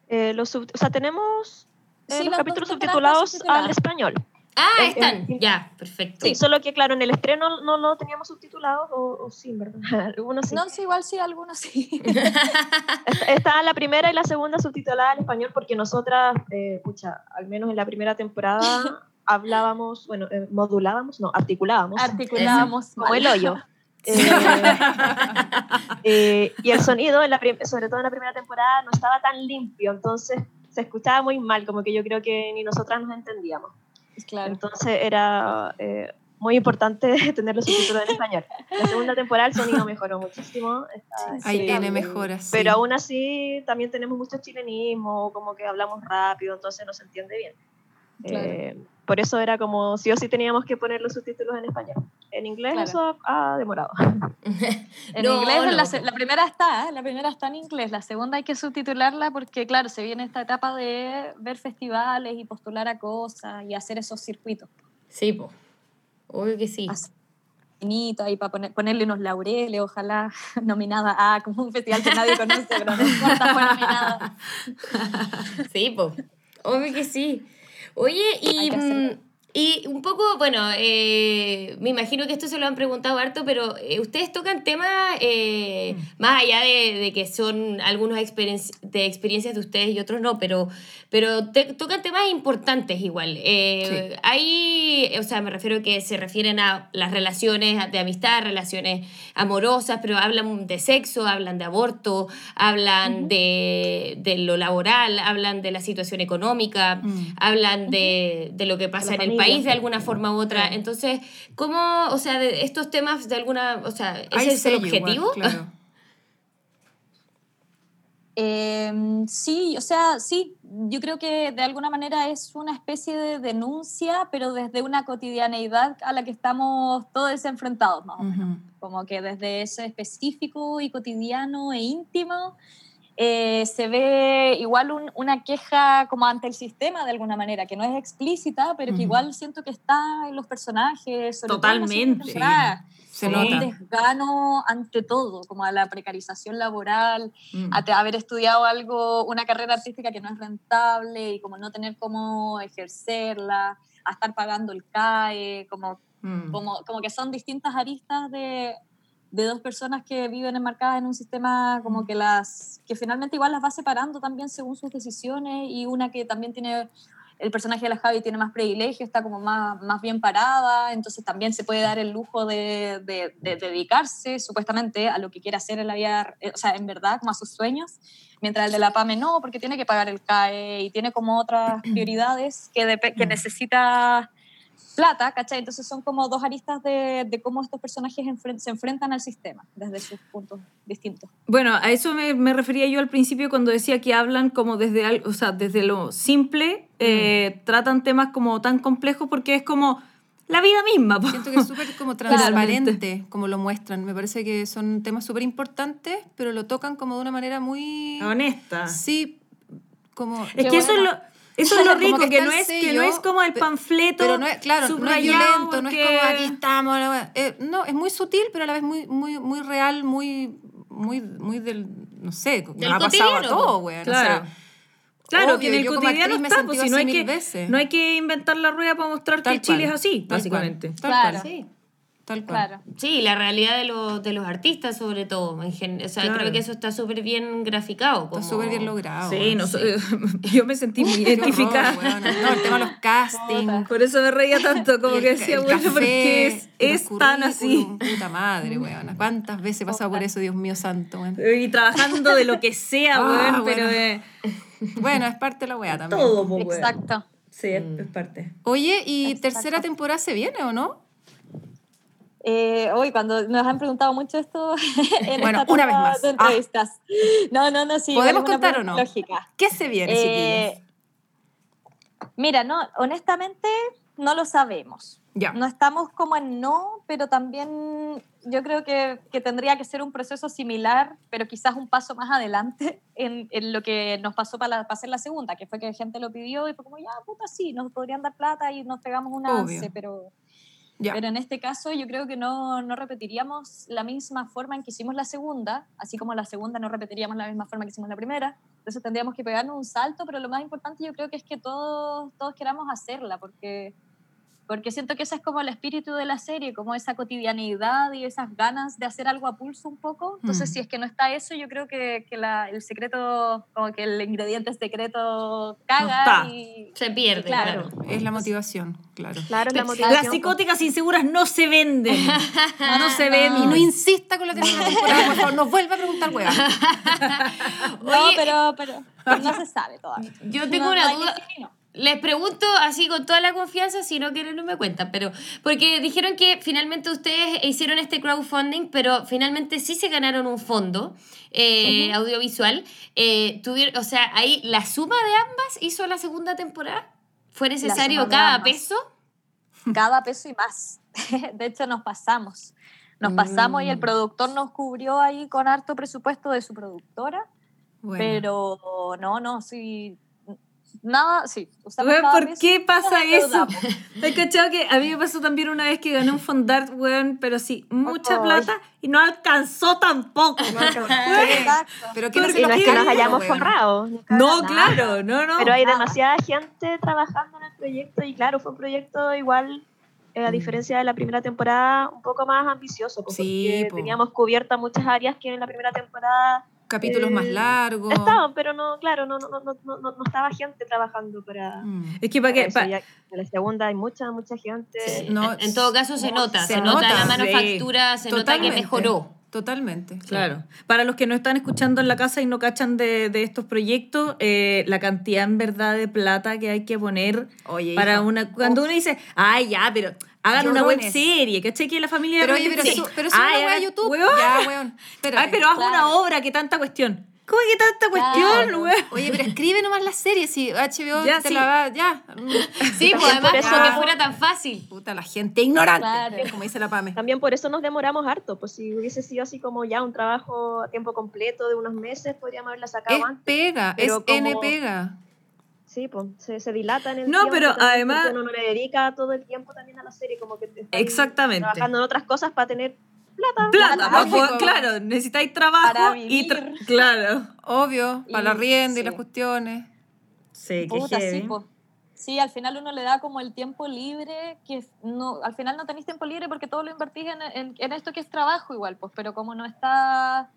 C: los o sea, tenemos los capítulos subtitulados al español.
A: Ah, están, ya, perfecto.
C: Sí, solo que claro, en el estreno no lo teníamos subtitulados, o, sí, ¿verdad? Algunos sí.
D: No, sí, igual sí, algunos sí.
C: Está la primera y la segunda subtitulada al español porque nosotras, eh, pucha, al menos en la primera temporada hablábamos, bueno, eh, modulábamos, no, articulábamos.
D: Articulábamos.
C: Como el hoyo. Eh, eh, y el sonido, en la sobre todo en la primera temporada, no estaba tan limpio, entonces se escuchaba muy mal, como que yo creo que ni nosotras nos entendíamos.
D: Claro.
C: Entonces era eh, muy importante tener los subtítulos en español. La segunda temporada el sonido mejoró muchísimo.
E: Ahí tiene mejoras.
C: Pero aún así también tenemos mucho chilenismo, como que hablamos rápido, entonces no se entiende bien. Eh, por eso era como sí o sí teníamos que poner los subtítulos en español. En inglés eso ha demorado.
D: en inglés La, primera está, ¿eh? la primera está en inglés, la segunda hay que subtitularla porque claro, se viene esta etapa de ver festivales y postular a cosas y hacer esos circuitos.
A: Sí, pues. Obvio que sí.
D: Finito ahí para poner, ponerle unos laureles, ojalá nominada a como un festival que nadie conoce, pero no importa, fue nominada.
A: Sí, pues. Obvio que sí. Oye, y, mm, y un poco, bueno, eh, me imagino que esto se lo han preguntado harto, pero eh, ustedes tocan temas eh, mm. más allá de, que son algunos de experiencias de ustedes y otros no, pero, pero tocan temas importantes igual. Hay, o sea, me refiero a que se refieren a las relaciones de amistad, relaciones amorosas, pero hablan de sexo, hablan de aborto, hablan de, de, lo laboral, hablan de la situación económica, mm. hablan de, de, lo que pasa en el país de alguna forma u otra. Entonces, ¿cómo, o sea, de estos temas de alguna, o sea, ¿ese es el objetivo?
D: Em, sí, o sea, sí, yo creo que de alguna manera es una especie de denuncia, pero desde una cotidianeidad a la que estamos todos enfrentados, más o menos. Como que desde ese específico y cotidiano e íntimo eh, se ve igual una queja como ante el sistema de alguna manera, que no es explícita, pero que igual siento que está en los personajes.
B: Totalmente.
D: se nota. un desgano ante todo, como a la precarización laboral, mm. a haber estudiado algo, una carrera artística que no es rentable y como no tener cómo ejercerla, a estar pagando el CAE, como, mm. como, como que son distintas aristas de, de dos personas que viven enmarcadas en un sistema como que las que finalmente igual las va separando también según sus decisiones y una que también tiene el personaje de la Javi tiene más privilegio, está como más, más bien parada, entonces también se puede dar el lujo de, de, dedicarse supuestamente a lo que quiere hacer en la vida, o sea, en verdad, como a sus sueños, mientras el de la PAME no, porque tiene que pagar el CAE y tiene como otras prioridades que, que necesita plata, ¿cachai? Entonces son como dos aristas de, de cómo estos personajes se enfrentan al sistema desde sus puntos distintos.
B: Bueno, a eso me, me, refería yo al principio cuando decía que hablan como desde, o sea, desde lo simple, eh, mm. tratan temas como tan complejos porque es como la vida misma.
E: Siento que es súper como transparente, como lo muestran. Me parece que son temas súper importantes, pero lo tocan como de una manera muy...
B: Honesta.
E: Sí, como...
B: Es que eso es lo eso es lo rico, que, no es, que no es como el panfleto
E: pero no es, claro, no es violento, no es como aquí estamos. Eh, no, es muy sutil, pero a la vez muy, muy, muy real, muy, muy, muy del, no sé, del ha pasado a todo, güey.
B: Claro. claro, que en el cotidiano está, pues, si no hay, que, no hay que inventar la rueda para mostrar que Chile es así, básicamente.
E: claro. Sí. Claro.
A: Sí, la realidad de, los, de los artistas sobre todo. En o sea, creo que eso está súper bien graficado.
E: Está súper bien logrado.
B: Sí, no, yo me sentí muy identificada.
E: no, el tema de los castings.
B: Por eso me reía tanto, como que decía, bueno, porque es, es tan así.
E: Puta madre, weón. ¿Cuántas veces he pasado por eso, Dios mío santo, weón?
B: Y trabajando de lo que sea, ah, weón, pero...
E: Bueno. es parte de la weá también.
B: Todo, weón.
D: Exacto.
B: Sí, es parte.
E: Oye, ¿y tercera temporada se viene o no?
D: Eh, hoy, cuando nos han preguntado mucho esto
E: en bueno, una vez más.
D: De ah. entrevistas. No, no, no, sí.
E: ¿Podemos contar o no?
D: Lógica.
E: ¿Qué se viene, eh,
D: Mira, no, honestamente no lo sabemos. Ya. No estamos como en no, pero también yo creo que, que, tendría que ser un proceso similar, pero quizás un paso más adelante en, en lo que nos pasó para, para, hacer la segunda, que fue que gente lo pidió y fue como, ya, puta, sí, nos podrían dar plata y nos pegamos un avance, pero pero en este caso yo creo que no, no, repetiríamos la misma forma en que hicimos la segunda, así como la segunda no repetiríamos la misma forma que hicimos la primera. Entonces tendríamos que pegarnos un salto, pero lo más importante yo creo que es que todos, todos queramos hacerla, porque porque siento que ese es como el espíritu de la serie, como esa cotidianidad y esas ganas de hacer algo a pulso un poco. Entonces, mm. si es que no está eso, yo creo que, que la, el secreto, como que el ingrediente secreto caga y
A: se pierde. claro.
E: es la motivación, claro.
D: Claro, la motivación.
B: Las psicóticas inseguras no se venden. no se venden.
E: Y no insista con la tercera temporada, por favor, nos vuelve a preguntar, weá.
D: no, pero, pero, no se sabe todavía.
A: Yo tengo una duda les pregunto así con toda la confianza, si no quieren no me cuentan, pero porque dijeron que finalmente ustedes hicieron este crowdfunding, pero finalmente sí se ganaron un fondo eh, audiovisual. Eh, tuvieron, o sea, ahí la suma de ambas hizo la segunda temporada. ¿Fue necesario cada peso?
D: Cada peso y más. De hecho, nos pasamos. Nos pasamos y el mm. productor nos cubrió ahí con harto presupuesto de su productora. Pero no, no, sí nada, sí.
B: ¿Por qué pasa eso? He cachado que a mí me pasó también una vez que gané un fondart, weón, pero sí, mucha plata y no alcanzó tampoco.
C: pero que no, y no es que nos hayamos forrado.
B: No, claro, no, no.
C: Pero hay demasiada gente trabajando en el proyecto y claro, fue un proyecto igual eh, a mm. diferencia de la primera temporada, un poco más ambicioso, porque teníamos cubiertas muchas áreas que en la primera temporada
E: capítulos más eh, largos.
C: Estaban, pero no, claro, no, no, no, no, no estaba gente trabajando para.
B: Mm. Es que para que.
C: en la segunda hay mucha, mucha gente.
A: no, en todo caso se nota, se, nota, la manufactura, se nota que mejoró.
E: Totalmente.
B: Claro. Para los que no están escuchando en la casa y no cachan de, de estos proyectos, eh, la cantidad en verdad de plata que hay que poner Oye, para una. Cuando uno dice, ay, ya, pero hagan una web serie, ¿cachai? Que la familia
E: pero, oye, pero, pero, pero una web a YouTube.
B: Ya, weón. Ay, pero haz una obra, que tanta cuestión. ¿Cómo que tanta cuestión,
D: Claro.
B: weón?
E: Oye, pero escribe nomás la serie, si HBO
B: Ya,
E: te
B: sí.
E: la va, ya.
A: Sí, pues además
C: eso-
A: que fuera tan fácil.
E: Puta, la gente ignorante,
D: Claro.
E: como dice la Pame.
C: También por eso nos demoramos harto, pues si hubiese sido así como ya un trabajo a tiempo completo de unos meses, podríamos haberla sacado
E: Es
C: antes.
E: pega, es N pega.
C: Sí, pues se, se dilata en el
B: No,
C: tiempo.
B: pero además-
C: Uno no le dedica todo el tiempo también a la serie, como que están
B: Exactamente.
C: trabajando en otras cosas para tener plata.
B: Plata,
E: Plata,
B: poder- claro, necesitáis trabajo
D: Para
B: y tra-
D: vivir.
B: claro.
E: Obvio, para la
D: Y-
E: rienda y
D: sí.
E: las cuestiones.
B: Sí,
D: Puta, sí, po. Sí, al final uno le da como el tiempo libre, que no, al final no tenéis tiempo libre porque todo lo invertís en, en- en esto que es trabajo igual, pues, pero como no está,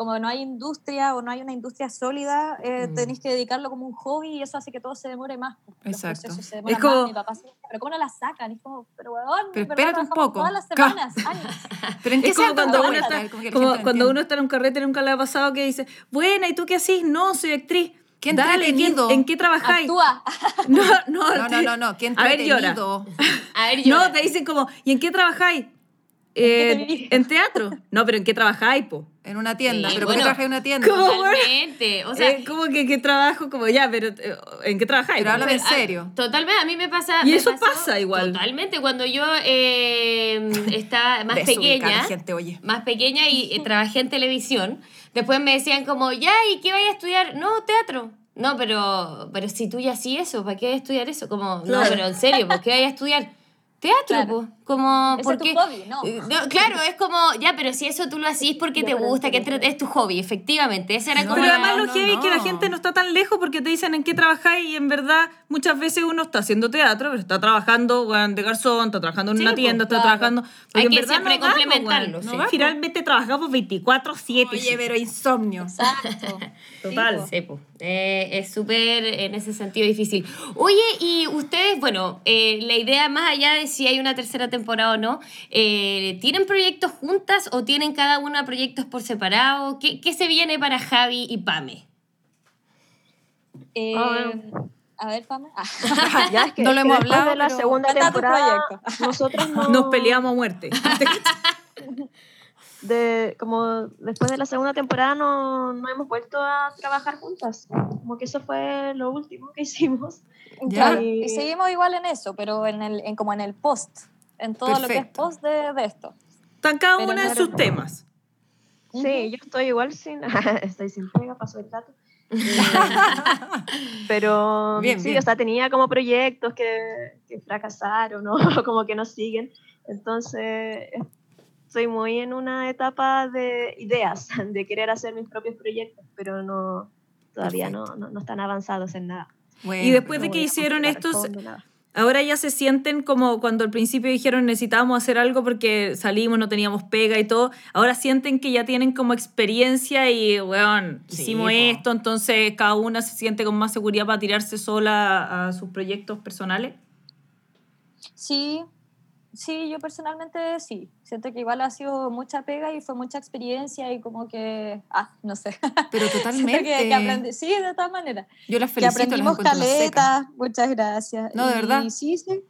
D: como no hay industria o no hay una industria sólida, eh,
B: Mm.
D: tenéis que dedicarlo como un hobby y eso hace que todo se demore más. Los
E: Exacto.
D: procesos se demoran
B: Es como-
D: más. Mi papá siempre, pero ¿cómo no la sacan? Es como, pero weón,
E: Pero
D: en
E: espérate un poco.
D: Todas las semanas, años.
E: Pero ¿en qué
B: Es como cuando uno está,
E: Como
B: como cuando uno está en un carrete, nunca le ha pasado que dice, buena, ¿y tú qué haces? No, soy actriz.
E: Qué
B: Dale, ¿qué-
E: entretenido.
B: ¿en qué trabajáis?
D: Actúa.
B: No, no,
E: No, no, no, no, qué
B: A ver, llora.
E: entretenido.
A: A ver, yo.
B: No, te dicen como, ¿y en qué trabajáis? Eh, en teatro. No, pero ¿en qué trabajáis, po?
E: En una tienda,
A: Sí,
E: pero ¿por qué
A: bueno.
E: trabajas en una tienda?
B: ¿Cómo?
A: Totalmente. O sea,
B: Eh, ¿Cómo que qué trabajo? Como ya, pero eh, ¿en qué trabajáis?
E: Pero háblame en serio.
A: Totalmente, a mí me pasa.
B: Y
A: me
B: eso
A: pasó
B: pasa igual.
A: Totalmente, cuando yo eh, estaba más pequeña,
E: la gente, oye.
A: más pequeña y eh, trabajé en televisión, después me decían como, ya, ¿y qué vayas a estudiar? No, teatro. No, pero, pero si tú ya sí eso, ¿para qué vas a estudiar eso? Como, no, pero en serio, ¿por qué vayas a estudiar? Teatro,
D: Claro.
A: pues, como,
D: Ese
A: ¿por
D: es tu hobby, ¿no?
A: Eh, claro, es como, ya, pero si eso tú lo hacís porque te gusta, que es tu hobby, efectivamente. Esa era
E: No,
A: como
B: Pero además lo
E: no,
B: heavy es que la
E: no.
B: gente no está tan lejos porque te dicen en qué trabajáis y en verdad muchas veces uno está haciendo teatro, pero está trabajando de garzón, está trabajando en
A: Sí,
B: una tienda, está
D: claro.
B: trabajando... porque
A: Hay
B: en
A: que
B: verdad
A: siempre
B: no
A: complementarlo,
B: weón.
A: sí.
B: No Finalmente trabajamos 24-7.
E: Oye, pero insomnio.
D: Exacto.
B: Total.
A: Sí, po. Eh, es súper en ese sentido difícil. Oye, y ustedes, bueno, eh, la idea más allá de si hay una tercera temporada o no, eh, ¿tienen proyectos juntas o tienen cada una proyectos por separado? ¿Qué, qué se viene para Javi y Pame?
D: Eh,
C: Ah,
D: a ver, Pame. Ah.
C: Ya, es que,
E: No lo hemos hablado,
C: de la segunda temporada, nosotros no,
B: Nos peleamos a muerte.
C: de, como después de la segunda temporada no, no hemos vuelto a trabajar juntas. Como que eso fue lo último que hicimos.
D: Claro,
C: Y-
D: y seguimos igual en eso, pero en el, en, como en el post, en todo lo que es
E: Perfecto.
D: post de, de esto.
B: Están cada
D: Pero
B: una en sus temas.
C: Sí, yo estoy igual sin, estoy sin pega, paso el dato. Eh, Pero
E: Bien,
C: sí,
E: bien.
C: o sea, tenía como proyectos que, que fracasaron o como que no siguen. Entonces, estoy muy en una etapa de ideas, de querer hacer mis propios proyectos, pero no todavía no, no, no están avanzados en nada.
E: Bueno,
B: Y después de que hicieron estos, ahora ya se sienten como cuando al principio dijeron necesitábamos hacer algo porque salimos, no teníamos pega y todo. Ahora sienten que ya tienen como experiencia y, weón,
E: Sí,
B: hicimos
E: po.
B: esto, entonces cada una se siente con más seguridad para tirarse sola a, a sus proyectos personales.
D: Sí, sí, yo personalmente sí. Siento que igual ha sido mucha pega y fue mucha experiencia y como que, ah, no sé.
E: Pero totalmente.
D: que, que aprendí, sí, de todas maneras.
E: Yo las
D: que
E: felicito, las
D: aprendimos
E: encuentro unas secas.
D: caleta, muchas gracias.
E: No, de
D: Y
E: verdad.
D: Sí, sí.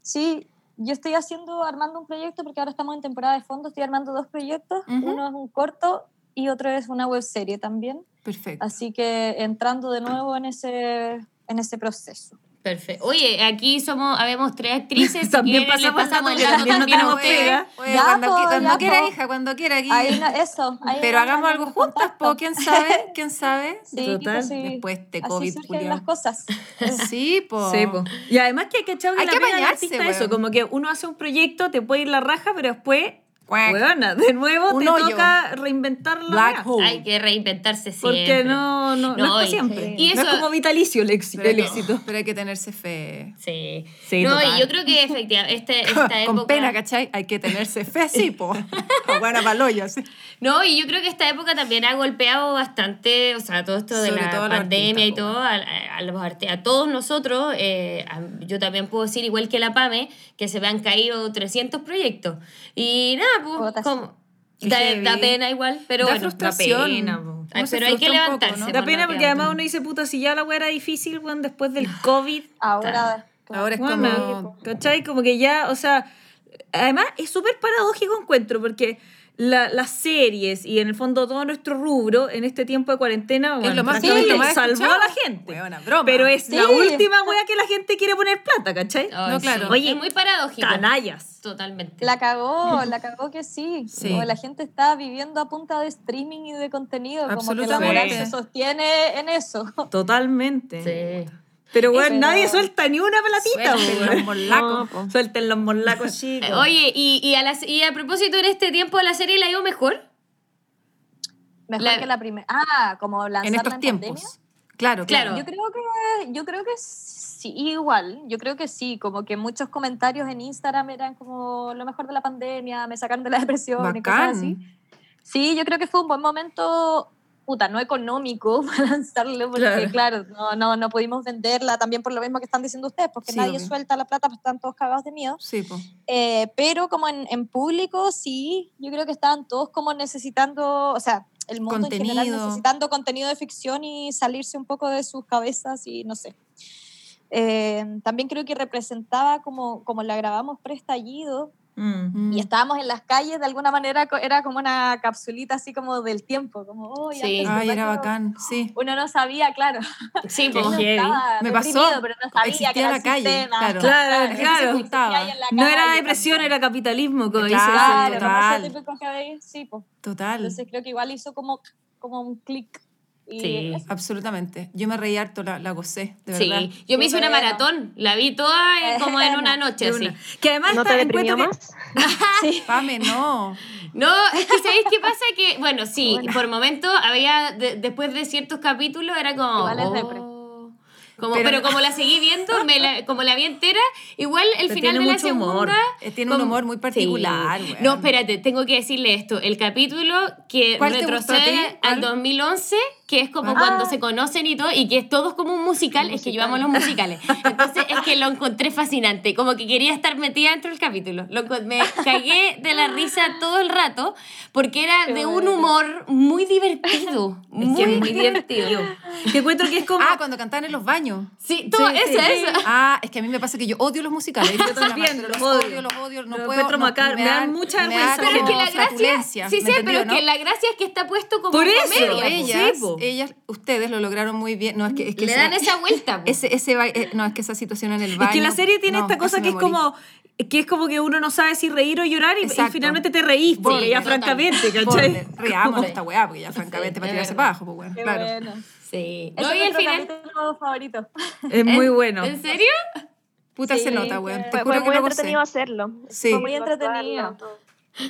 D: Sí, yo estoy haciendo, armando un proyecto porque ahora estamos en temporada de fondo, estoy armando dos proyectos,
E: Ujú.
D: uno es un corto y otro es una web serie también.
E: Perfecto.
D: Así que entrando de nuevo en ese, en ese proceso.
A: Perfecto. Oye, aquí somos, habemos tres actrices.
B: También
A: quieren,
B: pasamos
A: pasamos
B: el dato también no tenemos pega.
E: Oye,
D: Ya,
E: cuando,
D: po,
E: qui- cuando
D: ya,
E: quiera,
D: po.
E: hija, cuando quiera aquí.
D: Ahí no- eso. ahí
E: Pero hagamos algo juntas, po, ¿quién sabe? ¿Quién sabe?
D: Sí,
B: Total.
D: sí.
E: Después
D: Así
E: COVID,
D: surgen
E: culiao.
D: las cosas.
E: Sí, po.
B: Sí, po. Y además que hay que echarle
E: Hay
B: la
E: que apañarse,
B: artista eso, como que uno hace un proyecto, te puede ir la raja, pero después, Weona, de nuevo
E: Un
B: te
E: hoyo.
B: toca reinventar la
E: Black hole.
A: Hay que reinventarse siempre.
B: Porque no, no, no,
A: No,
B: es para
A: y-
B: siempre.
A: y
B: no es como vitalicio el, ex-
E: Pero,
B: el
E: no,
B: éxito.
E: pero hay que tenerse fe.
A: Sí.
B: Sí,
A: no,
B: total.
A: y yo creo que efectivamente este, esta época...
E: Con pena, ¿cachai? Hay que tenerse fe, sí, po. O buena paloya, sí.
A: No, y yo creo que esta época también ha golpeado bastante, o sea, todo esto de
E: Sobre
A: la pandemia y todo, a, a- a los arte- a todos nosotros, eh, a- yo también puedo decir, igual que la PAME, que se me han caído 300 proyectos. Y nada, pues, como, da, da pena igual, pero
E: Da
A: bueno.
E: frustración.
B: pena, po.
E: Uno
A: Ay, pero hay que
E: un poco,
A: levantarse.
E: ¿no?
A: po.
B: Da pena porque además uno dice, puta, si ya la weá era difícil, weón, después del COVID.
D: Ahora,
E: Ahora es
B: Bueno,
E: como...
B: ¿cachai? Como que ya, o sea, además es súper paradójico encuentro, porque la- las series y en el fondo todo nuestro rubro en este tiempo de cuarentena
E: Es
B: bueno,
E: lo más, sí, lo más
B: salvó
E: escuchado.
B: a la gente.
E: Weona, broma.
B: Pero es la
D: Sí.
B: última wea que la gente quiere poner plata, ¿cachai?
A: Ay,
E: No, claro.
A: sí.
B: Oye,
A: es muy paradójico.
B: Canallas.
A: Totalmente.
D: La cagó, la cagó que sí.
E: Sí.
D: Como la gente está viviendo a punta de streaming y de contenido, como que la moral se sostiene en eso.
B: Totalmente.
A: Sí.
B: Pero bueno,
D: Pero-
B: nadie suelta ni una platita.
E: Suelten
B: weón.
E: los morlacos.
C: No.
B: Suelten los morlacos, chicos.
A: Oye, y, y, a las- y a propósito, en este tiempo la serie la ha ido mejor.
D: Mejor
A: La-
D: que la primera. Ah, como lanzarla
E: En estos
D: pandemia.
E: tiempos. Claro,
A: Claro.
E: claro.
D: Yo creo que, yo creo que sí, igual, yo creo que sí, como que muchos comentarios en Instagram eran como lo mejor de la pandemia, me sacaron de la depresión y cosas así.
E: Bacán.
D: Sí, yo creo que fue un buen momento, puta, no económico para lanzarlo, porque
B: Claro.
D: claro, no, no, no pudimos venderla también por lo mismo que están diciendo ustedes, porque
E: Sí,
D: nadie
E: obvio.
D: suelta la plata, pues están todos cagados de miedo.
E: Sí, po.
D: Eh, pero como en, en público, sí, yo creo que estaban todos como necesitando, o sea, el mundo en general
E: Contenido.
D: necesitando contenido de ficción y salirse un poco de sus cabezas y no sé. Eh, también creo que representaba como, como la grabamos pre-estallido
B: Mm.
E: Mm.
D: y estábamos en las calles, de alguna manera era como una capsulita así como del tiempo, como, oh,
A: Sí.
D: antes,
E: Ay,
D: ¿verdad
E: era
D: que
E: bacán, sí.
D: Uno no sabía, claro.
A: Sí,
D: estaba
E: Me pasó.
D: pero no sabía que
E: Existía
D: era
E: la calle,
D: sistema.
E: claro.
B: Claro,
D: que
B: claro.
D: la
B: No era depresión, era capitalismo, como
E: Claro,
D: Claro,
E: total.
D: como típico que sí, pues.
E: Total.
D: Entonces creo que igual hizo como, como un clic. Y
A: Sí.
D: eso.
E: Absolutamente. Yo me reí harto, la, la gocé, de
A: Sí,
E: verdad.
A: yo me hice una
D: Bueno.
A: maratón, la vi toda eh, como en una noche, así.
B: una. Que además
C: ¿No
B: está-
C: te deprimió
B: encuentro que-
C: más?
D: Sí.
E: Pame, no.
A: No, es que ¿sabéis qué pasa? Que, bueno, sí, por momentos había, de- después de ciertos capítulos era como...
D: Igual es
A: oh. Como,
B: Pero-
A: pero, como la seguí viendo, me la- como la vi entera, igual el
B: Pero
A: final de la
B: mucho
A: segunda...
B: humor.
E: Tiene un
A: como-
E: humor muy particular,
A: Sí. No, espérate, tengo que decirle esto. El capítulo que
E: ¿Cuál te
A: retrocede al
E: ¿Cuál?
A: 2011, que es como
E: Ah.
A: cuando se conocen y todo, y que es todo como un musical, es que yo amo los musicales. Entonces es que lo encontré fascinante, como que quería estar metida dentro del capítulo. Lo me cagué de la risa todo el rato, porque era
D: Qué
A: de un
D: bueno.
A: humor muy divertido.
B: Es
A: Muy,
B: que es muy divertido. Que encuentro que es como.
E: Ah, cuando cantaban en los baños.
A: Sí, todo
B: Sí,
A: eso,
B: sí,
A: eso.
E: Ah, es que a mí me pasa que yo odio los musicales. Yo
B: también,
E: los
B: los
E: odio,
B: odio.
E: los odio, no puedo. no,
B: me dan mucha vergüenza.
A: Pero es que la gracia, sí
E: ¿me
A: sé, pero es
E: no?
A: que la gracia es que está puesto como
B: Por eso,
A: comedia. Po.
E: ellas,
B: Sí,
E: ustedes lo lograron muy bien. No, es que, es que
A: Le
E: esa-
A: dan esa vuelta.
E: ese, ese eh, no, es que esa situación en el baño.
B: Es que la serie tiene
E: no,
B: esta cosa que es
E: morí.
B: como que es como que uno no sabe si reír o llorar y, y finalmente te reís, porque
A: Sí,
B: ya
A: total.
B: francamente, ¿cachai?
A: Sí.
E: esta weá, porque ya francamente
A: Sí,
E: para tirarse para abajo, pues bueno, claro.
A: Sí. No, y
D: es otro
A: final...
D: capítulo favorito.
B: Es muy bueno.
A: ¿En serio?
E: Puta
D: Sí,
E: se nota, weón. Te
C: Fue,
E: juro
C: fue
E: que
C: muy
E: lo gocé.
C: entretenido hacerlo.
E: Sí.
D: Fue muy entretenido.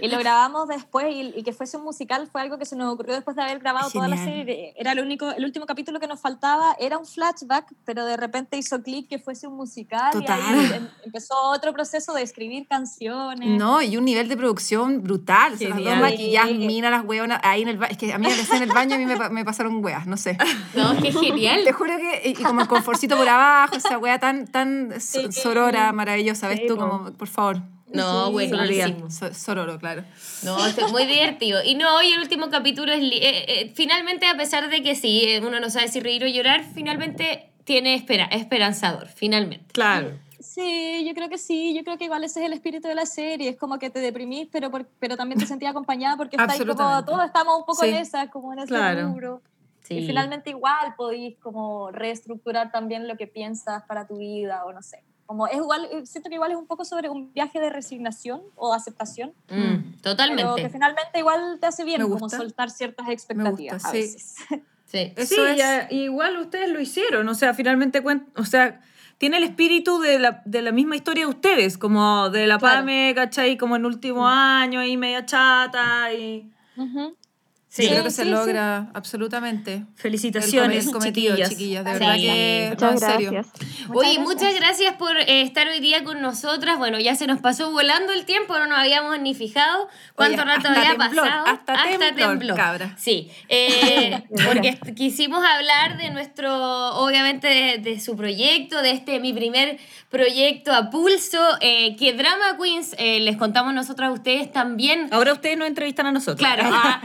D: Y lo grabamos después y, y que fuese un musical fue algo que se nos ocurrió después de haber grabado toda la
E: Genial.
D: serie. Era el único, el último capítulo que nos faltaba, era un flashback, pero de repente hizo clic que fuese un musical
E: Total.
D: y ahí em- empezó otro proceso de escribir canciones.
E: No, y un nivel de producción brutal. O sea, las dos
B: Genial.
E: maquilladas,
D: Sí.
E: minas, las hueonas, ahí en el baño. Es que a mí me en el baño a mí me, me pasaron hueas, no sé.
A: No, qué genial.
E: Te juro que, y, y como el conforcito por abajo, esa hueá tan, tan
D: Sí.
E: sorora, maravillosa, ¿ves
C: Sí,
E: tú? Como, por favor.
A: No,
B: Sí,
A: buenísimo.
E: So- sororo, claro.
A: No, esto es muy divertido. Y no, hoy el último capítulo es... eh, eh, finalmente, a pesar de que sí, eh, uno no sabe si reír o llorar, finalmente tiene espera, esperanzador, finalmente.
B: Claro.
D: Sí, yo creo que sí, yo creo que igual ese es el espíritu de la serie, es como que te deprimís, pero, por- pero también te sentías acompañada porque estáis como, todos estamos un poco
E: Sí.
D: en esa, como en ese
B: Claro.
D: rubro.
A: Sí.
D: Y finalmente igual podéis como reestructurar también lo que piensas para tu vida o no sé. Como es igual, eh, siento que igual es un poco sobre un viaje de resignación o aceptación,
A: Mm,
D: pero que
A: totalmente.
D: finalmente igual te hace bien como soltar ciertas expectativas
E: gusta,
D: a
E: sí.
D: veces.
A: Sí.
E: Eso
B: sí,
E: es.
B: ya- igual ustedes lo hicieron, o sea, finalmente o sea, tiene el espíritu de la, de la misma historia de ustedes, como de la
D: Claro.
B: PAME, ¿cachai? Como en último año y media chata y...
D: Ujú.
E: Sí,
D: Sí,
E: creo que
D: sí,
E: se
D: sí.
E: logra absolutamente.
B: Felicitaciones,
E: el cometido,
B: chiquillas.
E: chiquillas. De
A: Sí.
E: verdad que, no,
C: Muchas
E: en serio.
C: gracias.
A: Oye, muchas gracias por eh, estar hoy día con nosotras. Bueno, ya se nos pasó volando el tiempo, no nos habíamos ni fijado cuánto
E: Oye,
A: rato
E: hasta
A: había
E: temblor,
A: pasado.
E: hasta temblor, cabra.
A: Sí, eh, porque quisimos hablar de nuestro, obviamente, de, de su proyecto, de este mi primer proyecto a pulso, eh, que Drama Queens, eh, les contamos nosotras a ustedes también.
B: Ahora ustedes nos entrevistan a nosotros.
A: Claro, ah,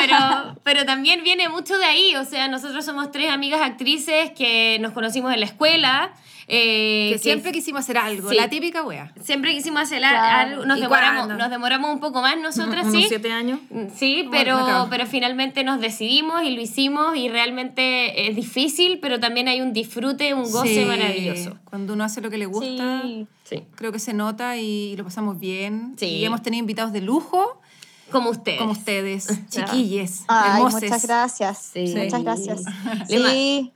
A: pero, pero también viene mucho de ahí. O sea, nosotros somos tres amigas actrices que nos conocimos en la escuela.
E: Eh, que, siempre quisimos hacer algo, la típica wea.
A: Siempre quisimos hacer algo. Nos demoramos, nos demoramos un poco más nosotras,
B: ¿Unos
A: sí.
B: siete años?
A: Mm, sí, pero, pero finalmente nos decidimos y lo hicimos y realmente es difícil, pero también hay un disfrute, un goce maravilloso.
E: Cuando uno hace lo que le gusta, sí. creo que se nota y lo pasamos bien. Y hemos tenido invitados de lujo.
A: Como ustedes.
E: Como ustedes, chiquilles,
D: Ay, Muchas gracias. Muchas gracias. Sí.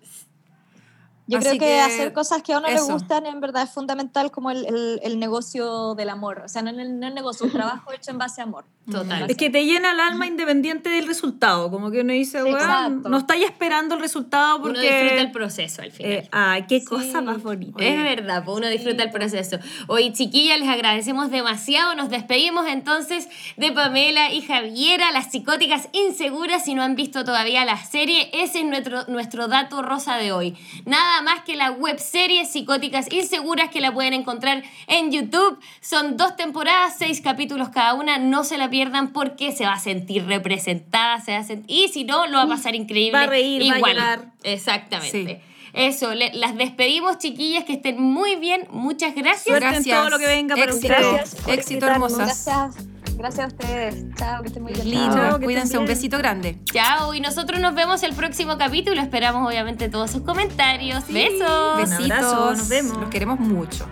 D: Yo creo que, hacer cosas que a uno le gustan en verdad es fundamental como el, el, el negocio del amor. O sea, no es el, negocio, un trabajo hecho en base a amor.
B: Total. Es que te llena el alma independiente del resultado. Como que uno dice, bueno, no estáis esperando el resultado porque...
A: Uno disfruta el proceso al final.
B: Eh, ay, qué cosa más bonita.
A: Es verdad, pues uno disfruta el proceso. Hoy, chiquillas, les agradecemos demasiado. Nos despedimos entonces de Pamela y Javiera, las psicóticas inseguras. Si no han visto todavía la serie, ese es nuestro, nuestro dato rosa de hoy. Nada más que la web serie Psicóticas Inseguras que la pueden encontrar en YouTube. Son dos temporadas, seis capítulos cada una. No se la pierdan porque se va a sentir representada, se va a y si no, lo va a pasar increíble.
B: Va a reír,
A: igual.
B: va a llorar.
A: Exactamente. Eso, las despedimos, chiquillas, que estén muy bien. Muchas gracias.
B: Suerte
A: gracias.
B: en todo lo que venga para
E: Éxito.
B: ustedes.
E: Éxito, hermosas.
D: Gracias. Gracias a ustedes. Chao, que estén muy bien.
E: Lindo, cuídense, un besito grande.
A: Chao, y nosotros nos vemos el próximo capítulo. Esperamos obviamente todos sus comentarios. Besos.
E: Besitos.
B: Nos vemos.
E: Los queremos mucho.